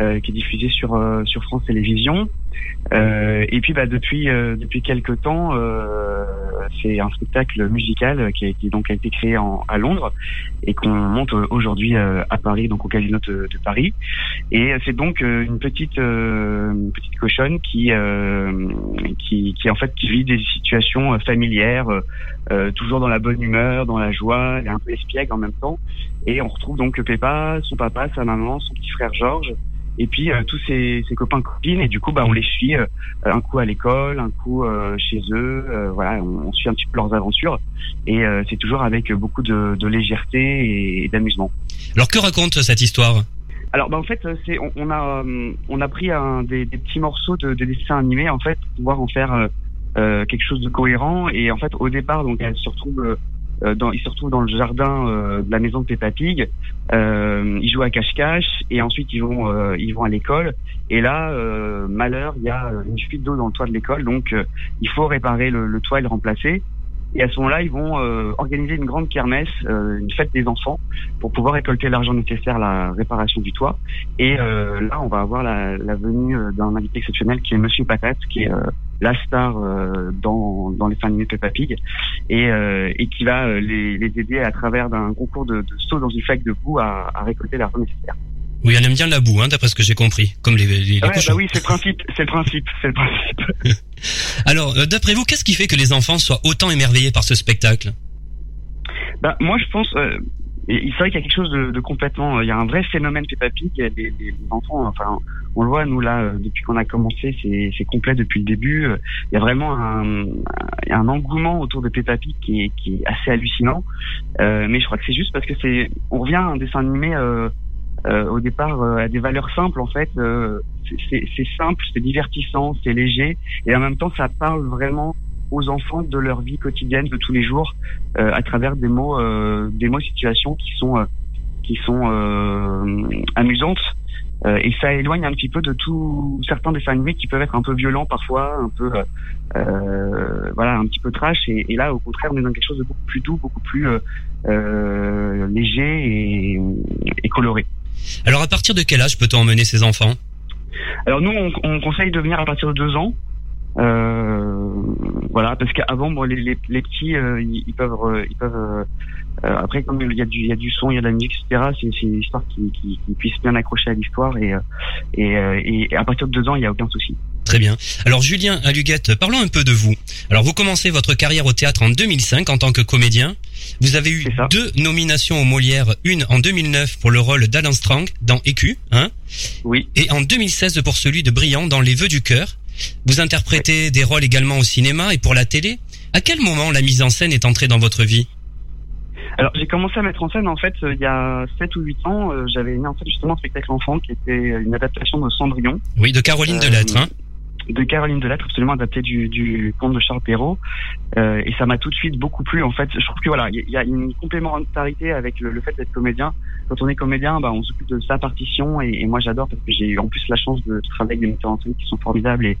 euh, qui est diffusé sur euh, sur France Télévisions. Euh, et puis bah, depuis euh, depuis quelques temps, euh, c'est un spectacle musical qui, a, qui donc a été créé en, à Londres et qu'on monte aujourd'hui à Paris, donc au Casino de, Paris. Et c'est donc une petite une petite cochonne qui, qui qui en fait qui vit des situations familières, toujours dans la bonne humeur, dans la joie, elle est un peu espiègle en même temps. Et on retrouve donc Peppa, son papa, sa maman, son petit frère Georges et puis euh, tous ses, ses, copains copines et du coup bah on les suit euh, un coup à l'école un coup euh, chez eux voilà on, suit un petit peu leurs aventures. Et c'est toujours avec beaucoup de, de légèreté et, d'amusement. Alors que raconte cette histoire? Alors bah en fait c'est on, on, a on a pris un, des, des petits morceaux de, de dessins animés en fait pour pouvoir en faire quelque chose de cohérent. Et en fait au départ donc elle se retrouve euh, dans, ils se retrouvent dans le jardin euh, de la maison de Peppa Pig. Euh, ils jouent à cache-cache et ensuite ils vont euh, ils vont à l'école. Et là, malheur, il y a une fuite d'eau dans le toit de l'école, donc il faut réparer le, le, toit et le remplacer. Et à ce moment-là, ils vont organiser une grande kermesse, une fête des enfants, pour pouvoir récolter l'argent nécessaire à la réparation du toit. Et là, on va avoir la, la venue d'un invité exceptionnel qui est Monsieur Patate, qui est la star euh, dans, dans les fins de Peppa Pig et, euh, et qui va euh, les, les, aider à travers d'un concours de, de, saut dans une flaque de boue à, à récolter l'argent nécessaire. Oui, elle aime bien la boue, hein, d'après ce que j'ai compris, comme les, les, ouais, Bah oui, c'est le principe, c'est le principe, c'est le principe. <laughs> Alors, d'après vous, qu'est-ce qui fait que les enfants soient autant émerveillés par ce spectacle? Bah moi, je pense, euh, c'est vrai qu'il y a quelque chose de, de, complètement, il y a un vrai phénomène Peppa Pig. Les, les, les enfants, enfin, on le voit nous là euh, depuis qu'on a commencé, c'est complet depuis le début. Il y a vraiment un, un engouement autour de Peppa Pig qui est, qui est assez hallucinant. Euh, mais je crois que c'est juste parce que c'est, on revient à un dessin animé euh, euh, au départ euh, à des valeurs simples en fait. Euh, c'est simple, c'est divertissant, c'est léger et en même temps ça parle vraiment aux enfants de leur vie quotidienne de tous les jours à travers des mots, des mots situations qui sont qui sont amusantes euh, et ça éloigne un petit peu de tout certains dessins animés qui peuvent être un peu violents parfois, un peu euh, euh voilà, un petit peu trash. Et, et, là, au contraire, on est dans quelque chose de beaucoup plus doux, beaucoup plus euh, euh léger et, et, coloré. Alors, à partir de quel âge peut-on emmener ses enfants? Alors nous, on, on, conseille de venir à partir de deux ans. Euh, voilà, parce qu'avant, bon, les, les, les petits, euh, ils, peuvent, ils peuvent. Euh, euh, après, comme il y a du, il y a du son, il y a de la musique, etc. C'est, c'est une histoire qui, qui, qui, puisse bien accrocher à l'histoire et, et, et, à partir de deux ans, il y a aucun souci. Très bien. Alors Julien Aluguette, parlons un peu de vous. Alors vous commencez votre carrière au théâtre en 2005 en tant que comédien. Vous avez eu deux nominations au Molière, une en 2009 pour le rôle d'Alan Strong dans Écu, hein? Oui. Et en 2016 pour celui de Briand dans Les Vœux du cœur. Vous interprétez des rôles également au cinéma et pour la télé. À quel moment la mise en scène est entrée dans votre vie alors j'ai commencé à mettre en scène en fait euh, il y a 7 ou 8 ans, euh, j'avais mis en scène justement un spectacle enfant qui était une adaptation de Cendrillon. Oui, de Caroline euh, Delettre. Hein de Caroline Delattre, absolument adapté du, du conte de Charles Perrault. Euh, et ça m'a tout de suite beaucoup plu. En fait, je trouve que voilà, il y, a une complémentarité avec le, fait d'être comédien. Quand on est comédien, bah, on s'occupe de sa partition. Et, moi, j'adore parce que j'ai eu en plus la chance de travailler avec des metteurs en scène qui sont formidables et,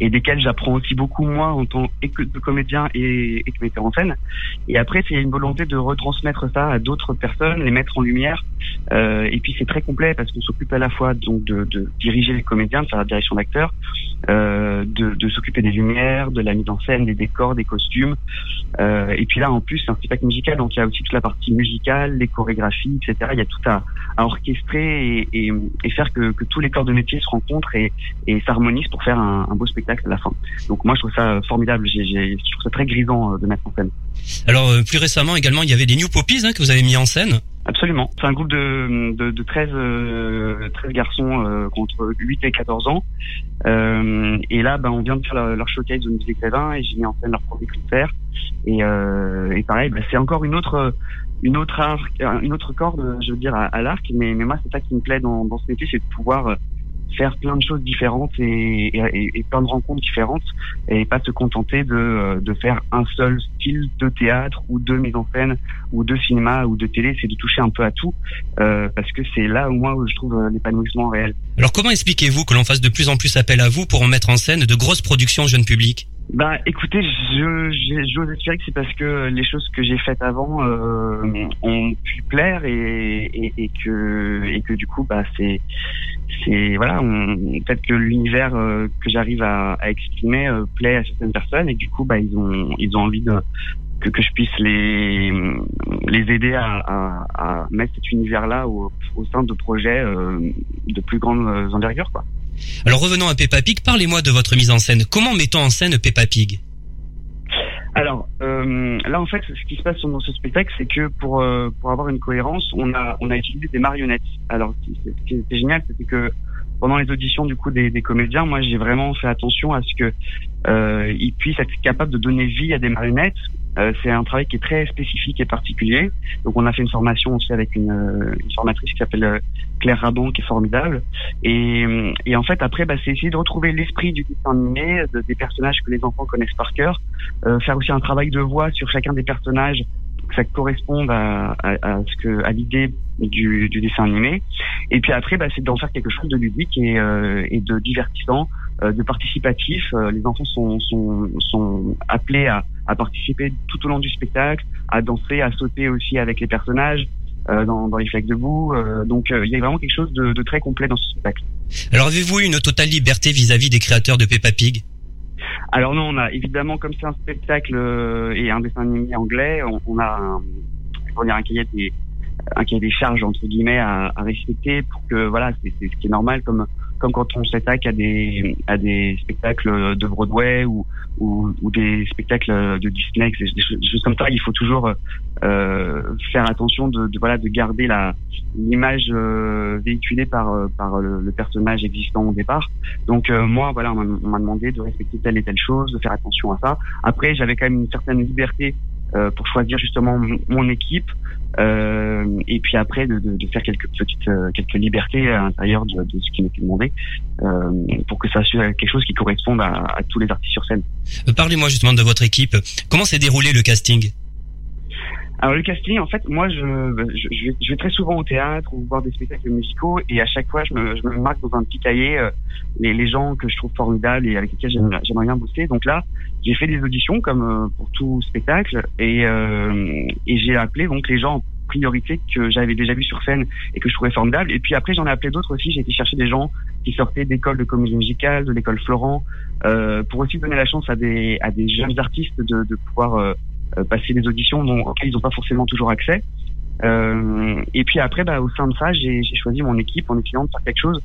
et desquels j'apprends aussi beaucoup moi en tant que comédien et, que metteur en scène. Et après, c'est une volonté de retransmettre ça à d'autres personnes, les mettre en lumière. Euh, et puis c'est très complet parce qu'on s'occupe à la fois donc de, diriger les comédiens, de faire la direction d'acteurs. Euh, de, s'occuper des lumières, de la mise en scène, des décors, des costumes. Euh, et puis là, en plus, c'est un spectacle musical, donc il y a aussi toute la partie musicale, les chorégraphies, etc. Il y a tout à, orchestrer et, faire que, tous les corps de métier se rencontrent et, s'harmonisent pour faire un, beau spectacle à la fin. Donc moi, je trouve ça formidable. Je trouve ça très grisant de mettre en scène. Alors plus récemment également, il y avait des New Poppies hein, que vous avez mis en scène. Absolument. C'est un groupe de, de, de 13, 13 euh, garçons euh, contre 8 et 14 ans. Euh, et là, ben, on vient de faire leur, showcase de musique Grévin et j'ai mis en scène leur premier concert. Et, euh, et pareil, ben, c'est encore une autre une autre arc, une autre corde, je veux dire, à, à l'arc. Mais, mais moi, c'est ça qui me plaît dans, dans ce métier, c'est de pouvoir faire plein de choses différentes et, et, et, plein de rencontres différentes et pas se contenter de, euh, de faire un seul style de théâtre ou de mise en scène ou de cinéma ou de télé, c'est de toucher un peu à tout euh, parce que c'est là où moi où je trouve euh, l'épanouissement réel. Alors comment expliquez-vous que l'on fasse de plus en plus appel à vous pour en mettre en scène de grosses productions jeunes publics? Bah, écoutez, je j'ose espérer que c'est parce que les choses que j'ai faites avant euh, ont pu plaire et, et, et, que et que du coup, bah, c'est c'est voilà, peut-être que l'univers euh, que j'arrive à, à, exprimer euh, plaît à certaines personnes et du coup, bah, ils ont ils ont envie de que, que je puisse les les aider à, à, à mettre cet univers-là au, au sein de projets euh, de plus grande envergure, quoi. Alors revenons à Peppa Pig, parlez-moi de votre mise en scène. Comment mettons en scène Peppa Pig alors euh, là en fait ce qui se passe dans ce spectacle c'est que pour euh, pour avoir une cohérence on a on a utilisé des marionnettes. Alors ce qui était génial c'était que pendant les auditions du coup des, comédiens moi j'ai vraiment fait attention à ce que euh, ils puissent être capables de donner vie à des marionnettes euh, c'est un travail qui est très spécifique et particulier. Donc on a fait une formation aussi avec une, euh, une formatrice qui s'appelle euh, Claire Rabon qui est formidable. Et, et en fait après bah, c'est essayer de retrouver l'esprit du dessin animé, de, des personnages que les enfants connaissent par cœur, euh, faire aussi un travail de voix sur chacun des personnages que ça corresponde à, à, ce que à l'idée du, du, dessin animé. Et puis après, bah, c'est d'en faire quelque chose de ludique et, euh, et de divertissant, de participatif. Euh, les enfants sont, sont, sont appelés à, à, participer tout au long du spectacle, à danser, à sauter aussi avec les personnages. Dans, dans, les flaques de boue. donc il y a vraiment quelque chose de, de, très complet dans ce spectacle. Alors avez-vous une totale liberté vis-à-vis des créateurs de Peppa Pig? Alors non, on a évidemment comme c'est un spectacle et un dessin animé anglais, on, on a un, on un cahier des un cahier des charges entre guillemets à, à respecter pour que voilà c'est ce qui est normal comme comme quand on s'attaque à des à des spectacles de Broadway ou ou, ou des spectacles de Disney des, choses comme ça il faut toujours euh, faire attention de, de, voilà de garder la l'image euh, véhiculée par par le, personnage existant au départ. Donc euh, moi voilà on m'a demandé de respecter telle et telle chose de faire attention à ça. Après j'avais quand même une certaine liberté euh, pour choisir justement mon équipe euh, et puis après de, de, de, faire quelques petites euh, quelques libertés à l'intérieur de, de, ce qui m'était demandé euh, pour que ça soit quelque chose qui corresponde à, à tous les artistes sur scène. Parlez-moi justement de votre équipe. Comment s'est déroulé le casting? Alors le casting, en fait, moi, je, je, je, vais, très souvent au théâtre ou voir des spectacles musicaux et à chaque fois, je me, je me marque dans un petit cahier euh, les, les, gens que je trouve formidables et avec lesquels j'aimerais bien bosser. Donc là, j'ai fait des auditions comme euh, pour tout spectacle et, euh, et j'ai appelé donc les gens en priorité que j'avais déjà vu sur scène et que je trouvais formidables. Et puis après, j'en ai appelé d'autres aussi. J'ai été chercher des gens qui sortaient d'écoles de comédie musicale, de l'école Florent, euh, pour aussi donner la chance à des, à des jeunes artistes de, de pouvoir euh, passer des auditions dont, auxquelles ils n'ont pas forcément toujours accès. Euh, et puis après, bah, au sein de ça, j'ai choisi mon équipe en essayant de faire quelque chose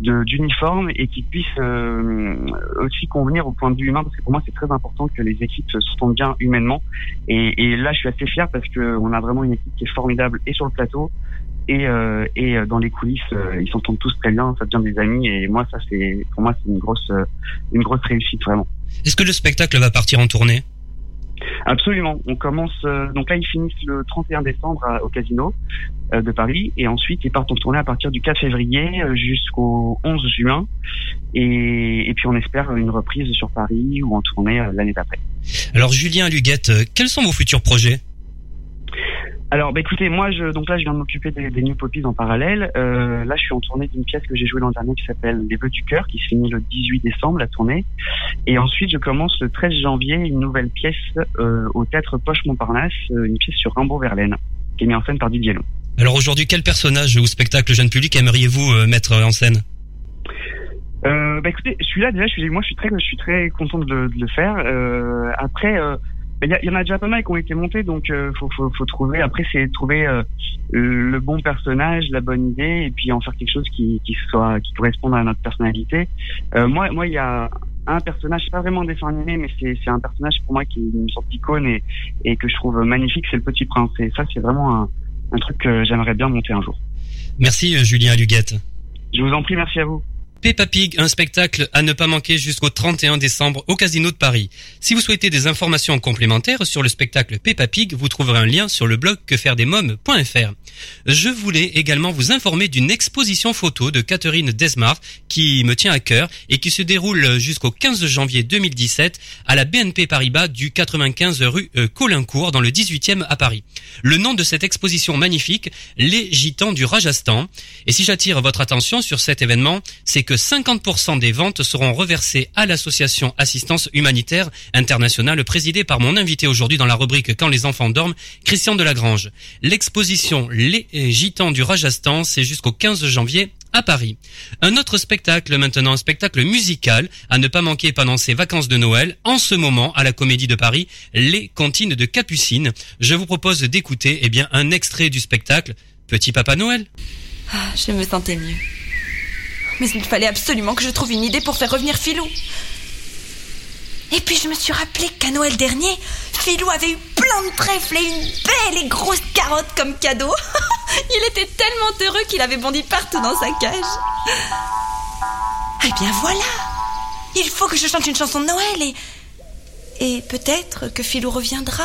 d'uniforme et qui puisse euh, aussi convenir au point de vue humain parce que pour moi c'est très important que les équipes s'entendent bien humainement et, et, là je suis assez fier parce que on a vraiment une équipe qui est formidable et sur le plateau et, euh, et dans les coulisses ils s'entendent tous très bien ça devient des amis et moi ça c'est pour moi c'est une grosse une grosse réussite vraiment. Est-ce que le spectacle va partir en tournée? Absolument. On commence euh, donc là ils finissent le 31 décembre au casino euh, de Paris et ensuite ils partent en tournée à partir du 4 février euh, jusqu'au 11 juin et, et, puis on espère une reprise sur Paris ou en tournée l'année d'après. Alors Julien Luguette, quels sont vos futurs projets? Alors, bah, écoutez, moi, je, donc là, je viens de m'occuper des, des New Poppies en parallèle. Euh, là, je suis en tournée d'une pièce que j'ai jouée l'an dernier qui s'appelle Les Vœux du cœur, qui se finit le 18 décembre, la tournée. Et ensuite, je commence le 13 janvier une nouvelle pièce euh, au Théâtre Poche Montparnasse, euh, une pièce sur Rimbaud-Verlaine, qui est mise en scène par Didier Alors aujourd'hui, quel personnage ou spectacle jeune public aimeriez-vous euh, mettre en scène? Euh, bah écoutez, celui-là déjà, je suis, moi je suis très, je suis très content de, de le faire. Euh, après, euh, il y, en a déjà pas mal qui ont été montés, donc euh, faut, faut, faut, trouver. Après, c'est trouver euh, le bon personnage, la bonne idée, et puis en faire quelque chose qui, qui soit qui corresponde à notre personnalité. Euh, moi, moi, il y a un personnage, c'est pas vraiment dessin animé, mais c'est un personnage pour moi qui est une sorte d'icône et, et que je trouve magnifique, c'est le Petit Prince. Et ça, c'est vraiment un, un truc que j'aimerais bien monter un jour. Merci Julien Luguette. Je vous en prie, merci à vous. Peppa Pig, un spectacle à ne pas manquer jusqu'au 31 décembre au Casino de Paris. Si vous souhaitez des informations complémentaires sur le spectacle Peppa Pig, vous trouverez un lien sur le blog quefairedesmoms.fr. Je voulais également vous informer d'une exposition photo de Catherine Desmar qui me tient à cœur et qui se déroule jusqu'au 15 janvier 2017 à la BNP Paribas du 95 rue euh, Colincourt dans le 18e à Paris. Le nom de cette exposition magnifique, Les Gitans du Rajasthan. Et si j'attire votre attention sur cet événement, c'est que 50% des ventes seront reversées à l'association Assistance Humanitaire Internationale présidée par mon invité aujourd'hui dans la rubrique Quand les enfants dorment, Christian Delagrange. L'exposition Les Gitans du Rajasthan, c'est jusqu'au 15 janvier à Paris. Un autre spectacle maintenant, un spectacle musical à ne pas manquer pendant ces vacances de Noël, en ce moment à la Comédie de Paris, Les Cantines de Capucine. Je vous propose d'écouter eh bien un extrait du spectacle Petit Papa Noël. Ah, je me sentais mieux. Mais il fallait absolument que je trouve une idée pour faire revenir Philou. Et puis je me suis rappelé qu'à Noël dernier, Philou avait eu plein de trèfles et une belle et grosse carotte comme cadeau. <laughs> il était tellement heureux qu'il avait bondi partout dans sa cage. Eh bien voilà Il faut que je chante une chanson de Noël et... Et peut-être que Philou reviendra.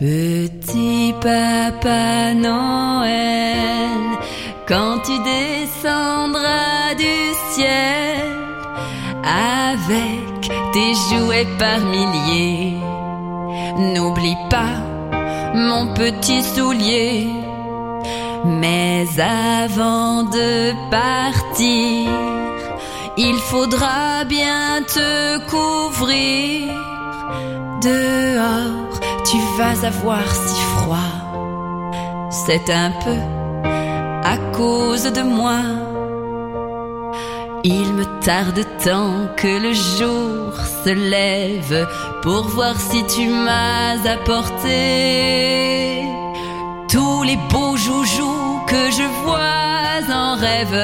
Petit papa Noël, quand tu descendras du ciel avec tes jouets par milliers, n'oublie pas mon petit soulier. Mais avant de partir, il faudra bien te couvrir dehors vas avoir si froid. C'est un peu à cause de moi. Il me tarde tant que le jour se lève pour voir si tu m'as apporté tous les beaux joujoux que je vois en rêve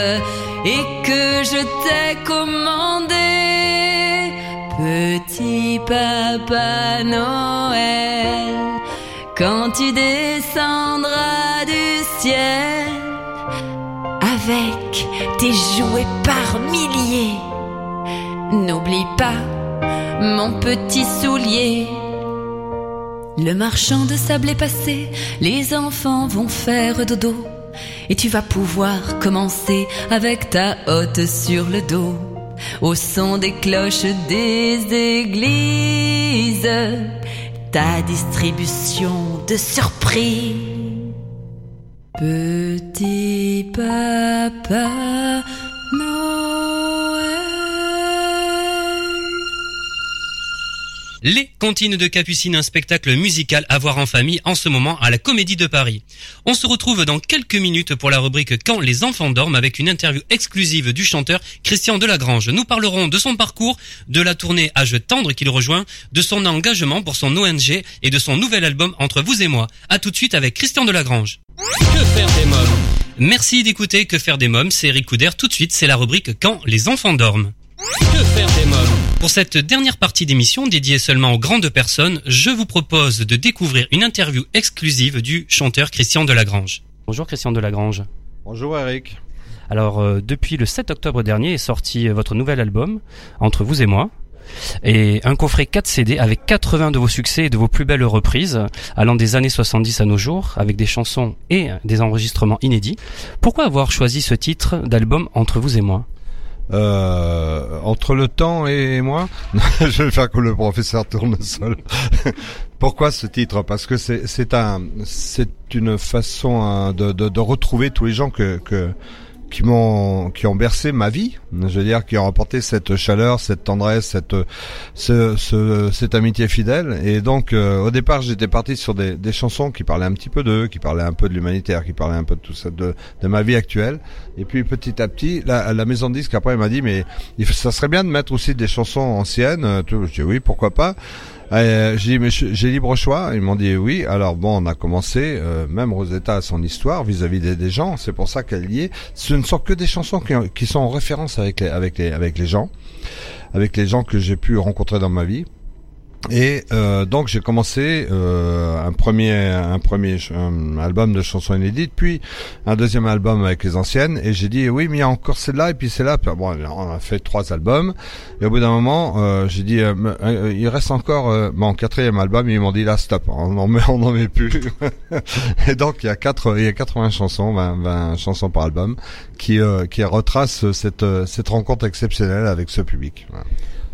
et que je t'ai commandé. Papa Noël, quand tu descendras du ciel avec tes jouets par milliers, n'oublie pas mon petit soulier. Le marchand de sable est passé, les enfants vont faire dodo, et tu vas pouvoir commencer avec ta hotte sur le dos au son des cloches des églises, ta distribution de surprise. Petit papa Les Contines de Capucine, un spectacle musical à voir en famille en ce moment à la Comédie de Paris. On se retrouve dans quelques minutes pour la rubrique Quand les enfants dorment avec une interview exclusive du chanteur Christian Delagrange. Nous parlerons de son parcours, de la tournée Âge tendre qu'il rejoint, de son engagement pour son ONG et de son nouvel album Entre vous et moi. A tout de suite avec Christian Delagrange. Que faire des mômes? Merci d'écouter Que faire des mômes, c'est Eric Couder. Tout de suite, c'est la rubrique Quand les enfants dorment. Que faire Pour cette dernière partie d'émission dédiée seulement aux grandes personnes, je vous propose de découvrir une interview exclusive du chanteur Christian Delagrange. Bonjour Christian Delagrange. Bonjour Eric. Alors euh, depuis le 7 octobre dernier est sorti euh, votre nouvel album Entre vous et moi et un coffret 4 CD avec 80 de vos succès et de vos plus belles reprises allant des années 70 à nos jours avec des chansons et des enregistrements inédits. Pourquoi avoir choisi ce titre d'album Entre vous et moi? Euh, entre le temps et moi, <laughs> je vais faire comme le professeur Tournesol. <laughs> Pourquoi ce titre? Parce que c'est un c'est une façon hein, de, de, de retrouver tous les gens que que qui m'ont qui ont bercé ma vie, je veux dire qui ont apporté cette chaleur, cette tendresse, cette ce, ce, cette amitié fidèle. Et donc euh, au départ j'étais parti sur des, des, chansons qui parlaient un petit peu d'eux, qui parlaient un peu de l'humanitaire, qui parlaient un peu de tout ça, de, de ma vie actuelle. Et puis petit à petit, la, la maison de disque après m'a dit mais ça serait bien de mettre aussi des chansons anciennes. Je dis oui pourquoi pas. Euh, j'ai dit, j'ai libre choix. Ils m'ont dit oui. Alors bon, on a commencé. Euh, même Rosetta a son histoire vis-à-vis des, gens. C'est pour ça qu'elle y est. Ce ne sont que des chansons qui, qui sont en référence avec les, avec les, avec les gens, avec les gens que j'ai pu rencontrer dans ma vie. Et euh, donc j'ai commencé euh, un premier un premier album de chansons inédites, puis un deuxième album avec les anciennes, et j'ai dit oui mais il y a encore celle-là et puis celle-là. Bon, on a fait trois albums, et au bout d'un moment euh, j'ai dit euh, euh, il reste encore euh, mon quatrième album, et ils m'ont dit là stop, on n'en met <laughs> on en met plus. <laughs> et donc il y a quatre il y a 80 chansons, 20, 20 chansons par album qui qui retracent cette cette rencontre exceptionnelle avec ce public.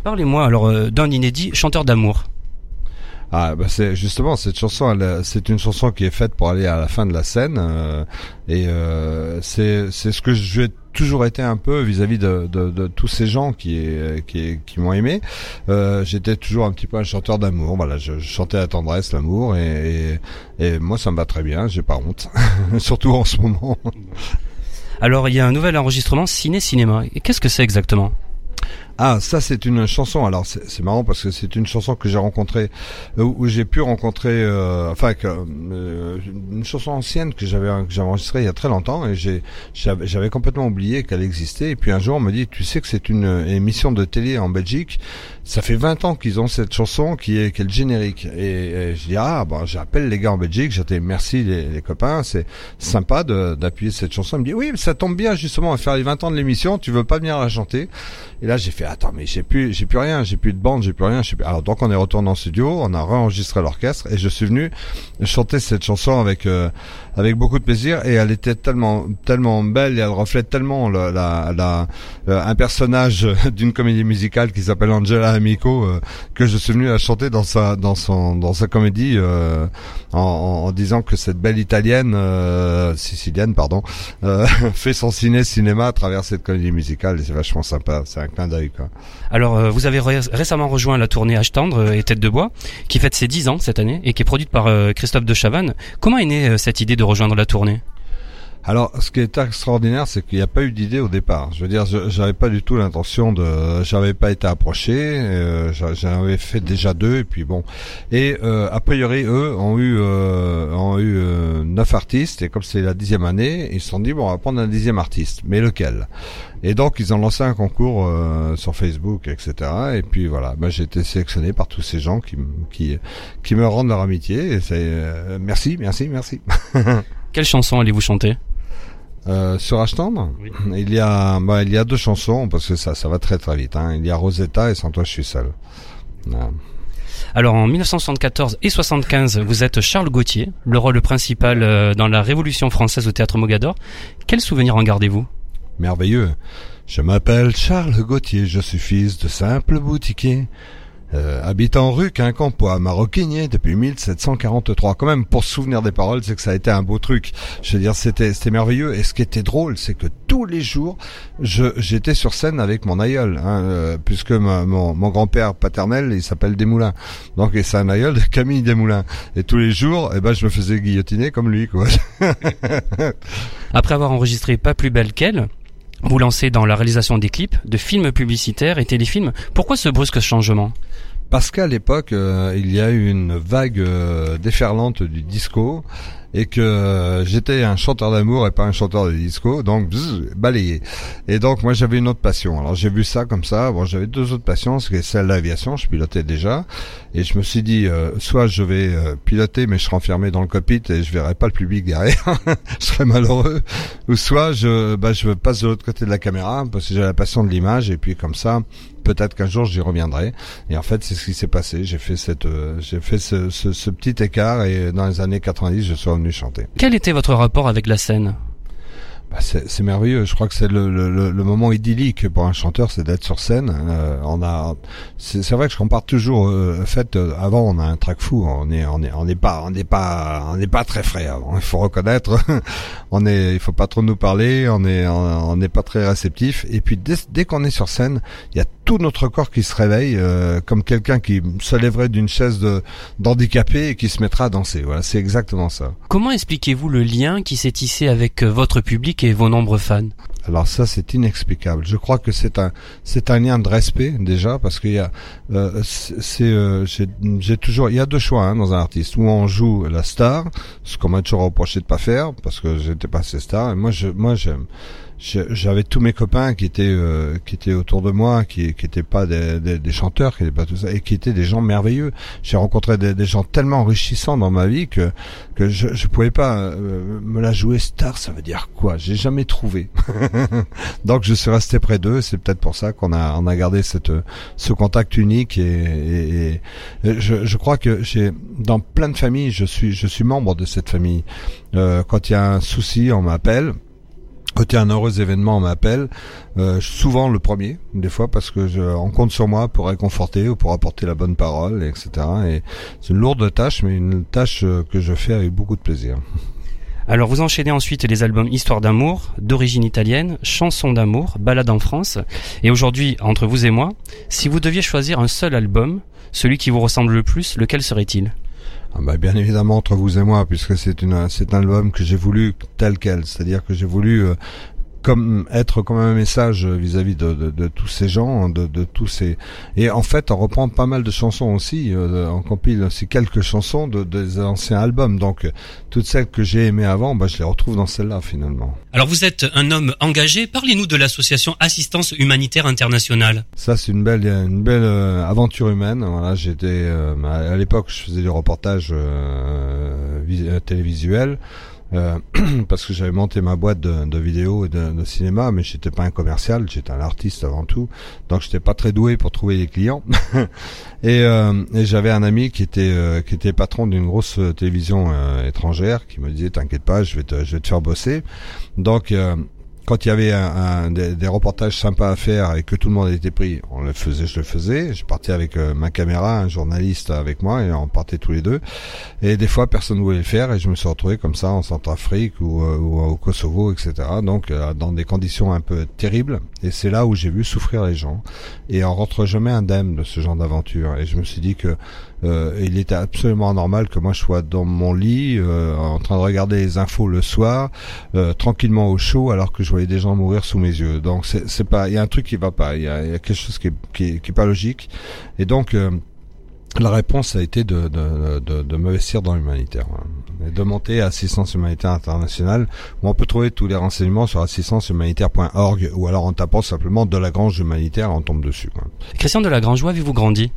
Parlez-moi alors euh, d'un inédit chanteur d'amour. Ah bah c'est justement cette chanson, c'est une chanson qui est faite pour aller à la fin de la scène euh, et euh, c'est c'est ce que j'ai toujours été un peu vis-à-vis de, de, de, tous ces gens qui qui, qui m'ont aimé. Euh, J'étais toujours un petit peu un chanteur d'amour. Voilà, je, je, chantais la tendresse, l'amour et, et, et moi ça me va très bien. J'ai pas honte, <laughs> surtout en ce moment. Alors il y a un nouvel enregistrement ciné cinéma. Qu'est-ce que c'est exactement? Ah, ça c'est une chanson. Alors c'est marrant parce que c'est une chanson que j'ai rencontrée, euh, où j'ai pu rencontrer, euh, enfin que, euh, une chanson ancienne que j'avais que enregistrée il y a très longtemps et j'avais complètement oublié qu'elle existait. Et puis un jour on me dit, tu sais que c'est une émission de télé en Belgique. Ça fait 20 ans qu'ils ont cette chanson qui est, qui est le générique. Et, et je dis ah bon, j'appelle les gars en Belgique. J'étais merci les, les copains, c'est sympa d'appuyer cette chanson. Il me dit oui, ça tombe bien justement à faire les 20 ans de l'émission. Tu veux pas venir la chanter? Et là j'ai fait attends mais j'ai plus j'ai plus rien, j'ai plus de bande, j'ai plus rien. plus- Alors donc on est retourné en studio, on a réenregistré l'orchestre et je suis venu chanter cette chanson avec euh, avec beaucoup de plaisir et elle était tellement tellement belle et elle reflète tellement le- la, la, euh, un personnage <laughs> d'une comédie musicale qui s'appelle Angela Amico euh, que je suis venu la chanter dans sa dans son dans sa comédie euh, en, en- en disant que cette belle italienne euh, sicilienne pardon euh, <laughs> fait son ciné cinéma à travers cette comédie musicale et c'est vachement sympa c'est un clin d'œil Alors, euh, vous avez ré- récemment rejoint la tournée H tendre euh, et Tête de bois, qui fête ses 10 ans cette année et qui est produite par euh, Christophe de Chavannes. Comment est née cette idée de rejoindre la tournée? Alors, ce qui est extraordinaire, c'est qu'il n'y a pas eu d'idée au départ. Je veux dire, j'avais pas du tout l'intention de, j'avais pas été approché. euh, avais fait déjà deux, et puis bon. Et euh, a priori, eux ont eu euh, ont eu euh, neuf artistes, et comme c'est la dixième année, ils se sont dit bon, on va prendre un dixième artiste, mais lequel? Et donc, ils ont lancé un concours euh, sur Facebook, etc. Et puis voilà, moi j'ai été sélectionné par tous ces gens qui qui qui me rendent leur amitié. Et c'est euh, merci, merci, merci. <laughs> Quelle chanson allez-vous chanter? Euh, sur Oui. il y a bah, il y a deux chansons parce que ça ça va très très vite. Hein. Il y a Rosetta et Sans toi je suis seul. Alors en 1974 et 75, vous êtes Charles Gauthier, le rôle principal euh, dans la Révolution française au théâtre Mogador. Quel souvenir en gardez-vous? Merveilleux. Je m'appelle Charles Gauthier, je suis fils de simple boutiquier. Euh, habitant rue Quincampoix, maroquinier depuis 1743. Quand même, pour se souvenir des paroles, c'est que ça a été un beau truc. Je veux dire, c'était c'était merveilleux. Et ce qui était drôle, c'est que tous les jours, je j'étais sur scène avec mon aïeul, hein, euh, puisque ma- mon, mon grand-père paternel, il s'appelle Desmoulins. Donc, c'est un aïeul de Camille Desmoulins. Et tous les jours, eh ben, je me faisais guillotiner comme lui, quoi. <laughs> Après avoir enregistré Pas plus belle qu'elle, vous lancez dans la réalisation des clips, de films publicitaires et téléfilms. Pourquoi ce brusque changement? Parce qu'à l'époque, euh, il y a eu une vague euh, déferlante du disco et que j'étais un chanteur d'amour et pas un chanteur de disco, donc bzz, balayé. Et donc moi j'avais une autre passion. Alors j'ai vu ça comme ça. Bon, j'avais deux autres passions, c'est celle de l'aviation, je pilotais déjà, et je me suis dit euh, soit je vais euh, piloter mais je serai enfermé dans le cockpit et je verrai pas le public derrière, <laughs> je serais malheureux, ou soit je bah je passe de l'autre côté de la caméra parce que j'ai la passion de l'image et puis comme ça peut-être qu'un jour j'y reviendrai. Et en fait, c'est ce qui s'est passé. J'ai fait cette, euh, j'ai fait ce, ce, ce petit écart et dans les années 90, je suis revenu Quel était votre rapport avec la scène? Bah, c'est merveilleux. Je crois que c'est le, le, le, moment idyllique pour un chanteur, c'est d'être sur scène. Euh, on a, c'est vrai que je compare toujours. Euh, fait, euh, avant, on a un trac fou. On est, on est, on n'est pas, on n'est pas, on n'est pas très frais. Avant. Il faut reconnaître. <laughs> on est, il faut pas trop nous parler. On est, on n'est pas très réceptif. Et puis dès, dès qu'on est sur scène, il y a tout notre corps qui se réveille, euh, comme quelqu'un qui se lèverait d'une chaise d'handicapé et qui se mettra à danser. Voilà, c'est exactement ça. Comment expliquez-vous le lien qui s'est tissé avec euh, votre public vos nombreux fans Alors ça, c'est inexplicable. Je crois que c'est un c'est un lien de respect déjà parce qu'il y a euh, c'est euh, j'ai toujours il y a deux choix hein, dans un artiste où on joue la star, ce qu'on m'a toujours reproché de pas faire parce que j'étais pas assez star. Et moi je moi j'aime j'avais tous mes copains qui étaient euh, qui étaient autour de moi, qui qui étaient pas des, des, des chanteurs, qui étaient pas tout ça, et qui étaient des gens merveilleux. J'ai rencontré des, des gens tellement enrichissants dans ma vie que que je je pouvais pas euh, me la jouer star. Ça veut dire quoi? J'ai jamais trouvé. <laughs> Donc je suis resté près d'eux. C'est peut-être pour ça qu'on a on a gardé cette ce contact unique et, et- et je, je crois que j'ai dans plein de familles je suis je suis membre de cette famille. Euh, quand il y a un souci, on m'appelle. A un heureux événement, on m'appelle. Euh, souvent le premier, des fois parce que je, on compte sur moi pour réconforter ou pour apporter la bonne parole, etc. Et c'est une lourde tâche, mais une tâche euh, que je fais avec beaucoup de plaisir. Alors vous enchaînez ensuite les albums Histoire d'amour, d'origine italienne, Chansons d'amour, Balade en France. Et aujourd'hui, entre vous et moi, si vous deviez choisir un seul album, celui qui vous ressemble le plus, lequel serait-il? Ah bah, bien évidemment entre vous et moi, puisque c'est un album que j'ai voulu tel quel, c'est-à-dire que j'ai voulu euh, comme être comme un message vis-à-vis de, de, de, tous ces gens, de, de, tous ces et en fait on reprend pas mal de chansons aussi, euh, on compile aussi quelques chansons de, des anciens albums, donc toutes celles que j'ai aimées avant, bah, je les retrouve dans celle-là finalement. Alors vous êtes un homme engagé, parlez-nous de l'association Assistance Humanitaire Internationale. Ça c'est une belle une belle euh, aventure humaine. Voilà, j'étais euh, à l'époque je faisais du reportage euh, télévisuel. Euh, <clears throat> parce que j'avais monté ma boîte de, de vidéo et de, de, cinéma, mais j'étais pas un commercial, j'étais un artiste avant tout, donc j'étais pas très doué pour trouver des clients. <laughs> et, euh, et j'avais un ami qui était euh, qui était patron d'une grosse télévision euh, étrangère, qui me disait t'inquiète pas, je vais te je vais te faire bosser. Donc quand il y avait un, des, des, reportages sympas à faire et que tout le monde était pris, on le faisait, je le faisais. Je partais avec euh, ma caméra, un journaliste avec moi et on partait tous les deux. Et des fois, personne ne voulait le faire et je me suis retrouvé comme ça en Centrafrique ou, euh, ou au Kosovo, etc. Donc, euh, dans des conditions un peu terribles. Et c'est là où j'ai vu souffrir les gens. Et on rentre jamais indemne de ce genre d'aventure. Et je me suis dit que euh, il était absolument normal que moi je sois dans mon lit euh, en train de regarder les infos le soir euh, tranquillement au chaud alors que je voyais des gens mourir sous mes yeux. Donc c'est pas il y a un truc qui va pas. Il y a, y a, quelque chose qui est, qui est, pas logique. Et donc la réponse a été de, de, de, de m'investir dans l'humanitaire et de monter Assistance Humanitaire Internationale où on peut trouver tous les renseignements sur assistancehumanitaire.org ou alors en tapant simplement de la Grange Humanitaire on tombe dessus. Quoi. Christian de la Grange, où avez-vous grandi?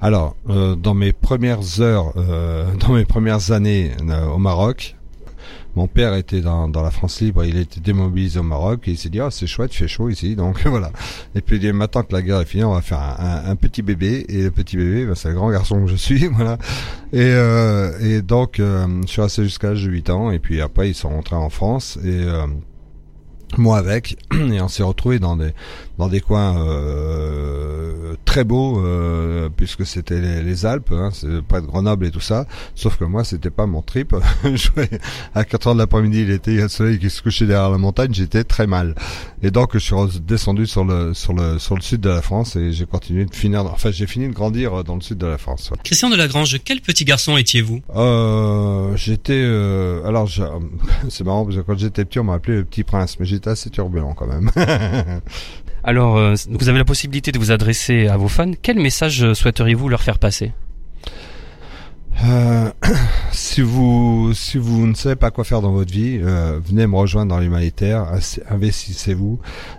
Alors, euh, dans mes premières heures, euh, <laughs> dans mes premières années euh, au Maroc, mon père était dans, dans, la France libre, il était démobilisé au Maroc et il s'est dit ah c'est chouette, fait chaud ici, donc <laughs> voilà. Et puis il maintenant que la guerre est finie, on va faire un, un, petit bébé et le petit bébé, ben, c'est le grand garçon que je suis, <laughs> voilà. Et, euh, et donc euh, je suis resté jusqu'à l'âge de 8 ans et puis après ils sont rentrés en France et moi avec <clears throat> et on s'est retrouvé dans des dans des coins euh, très beaux euh, puisque c'était les, les, Alpes hein, c'est près de Grenoble et tout ça. Sauf que moi c'était pas mon trip. <laughs> À 4 heures de l'après-midi il était il y a le soleil qui se couchait derrière la montagne j'étais très mal. Et donc je suis descendu sur le sur le sur le sud de la France et j'ai continué de finir enfin j'ai fini de grandir dans le sud de la France ouais. Christian de Lagrange quel petit garçon étiez-vous? Euh, j'étais euh, alors <laughs> c'est marrant parce que quand j'étais petit on m'a appelé le petit prince mais j'étais assez turbulent quand même <laughs> Alors, euh, vous avez la possibilité de vous adresser à vos fans. Quel message souhaiteriez-vous leur faire passer? Euh, <coughs> si vous si vous ne savez pas quoi faire dans votre vie, euh, venez me rejoindre dans l'humanitaire. Investissez-vous,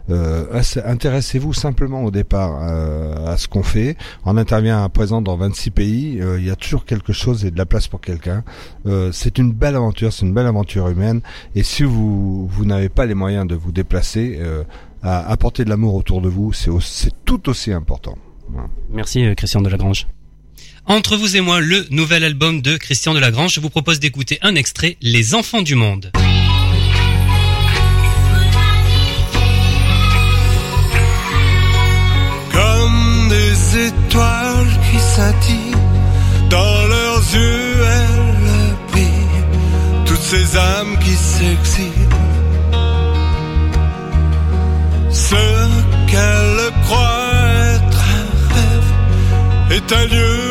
euh, intéressez-vous simplement au départ euh, à ce qu'on fait. On intervient à présent dans 26 pays. Euh, il y a toujours quelque chose et de la place pour quelqu'un. c'est une belle aventure, c'est une belle aventure humaine. Et si vous vous n'avez pas les moyens de vous déplacer, à apporter de l'amour autour de vous, c'est tout aussi important. Merci Christian Delagrange. Entre vous et moi, le nouvel album de Christian Delagrange. Je vous propose d'écouter un extrait, Les Enfants du Monde. Comme des étoiles qui scintillent, dans leurs yeux elles brillent, toutes ces âmes qui s'exilent. Un lieu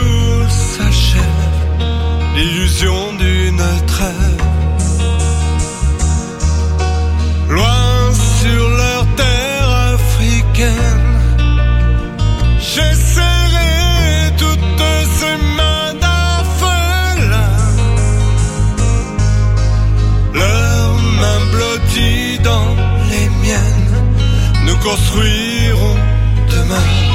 l'illusion d'une trêve. Loin sur leur terre africaine, j'ai serré toutes ces mains d'orphelins. Leurs mains blotties dans les miennes, nous construirons demain.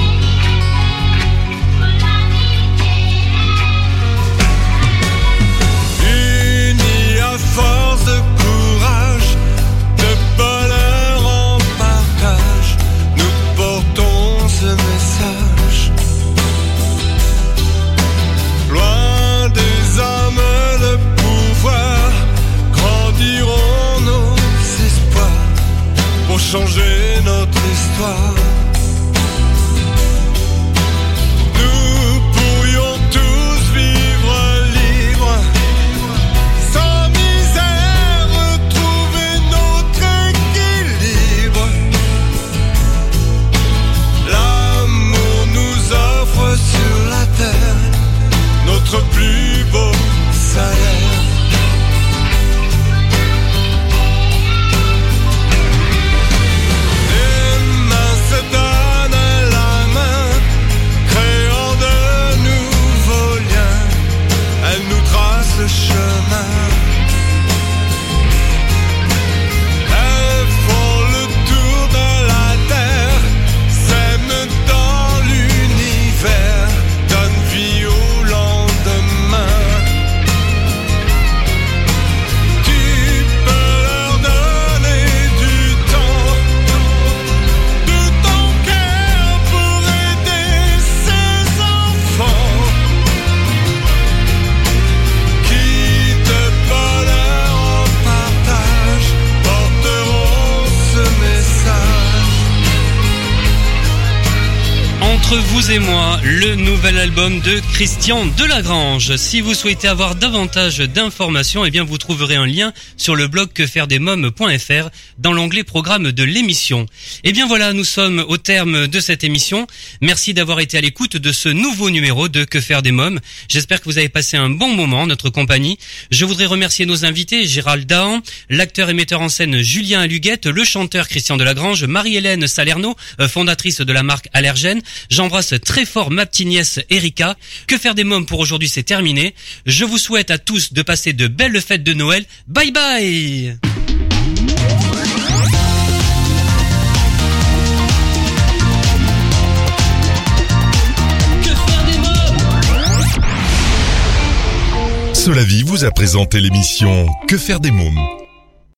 Album de Christian Delagrange. Si vous souhaitez avoir davantage d'informations, eh bien vous trouverez un lien sur le blog quefairedesmoms.fr dans l'onglet programme de l'émission. Eh bien voilà, nous sommes au terme de cette émission. Merci d'avoir été à l'écoute de ce nouveau numéro de Que faire des mômes. J'espère que vous avez passé un bon moment en notre compagnie. Je voudrais remercier nos invités, Gérald Dahan, l'acteur et metteur en scène Julien Aluguette, le chanteur Christian Delagrange, Marie-Hélène Salerno, euh, fondatrice de la marque Allergène. J'embrasse très fort ma petite nièce Erika. Que faire des mômes pour aujourd'hui, c'est terminé. Je vous souhaite à tous de passer de belles fêtes de Noël. Bye bye vous a présenté l'émission Que faire des mômes?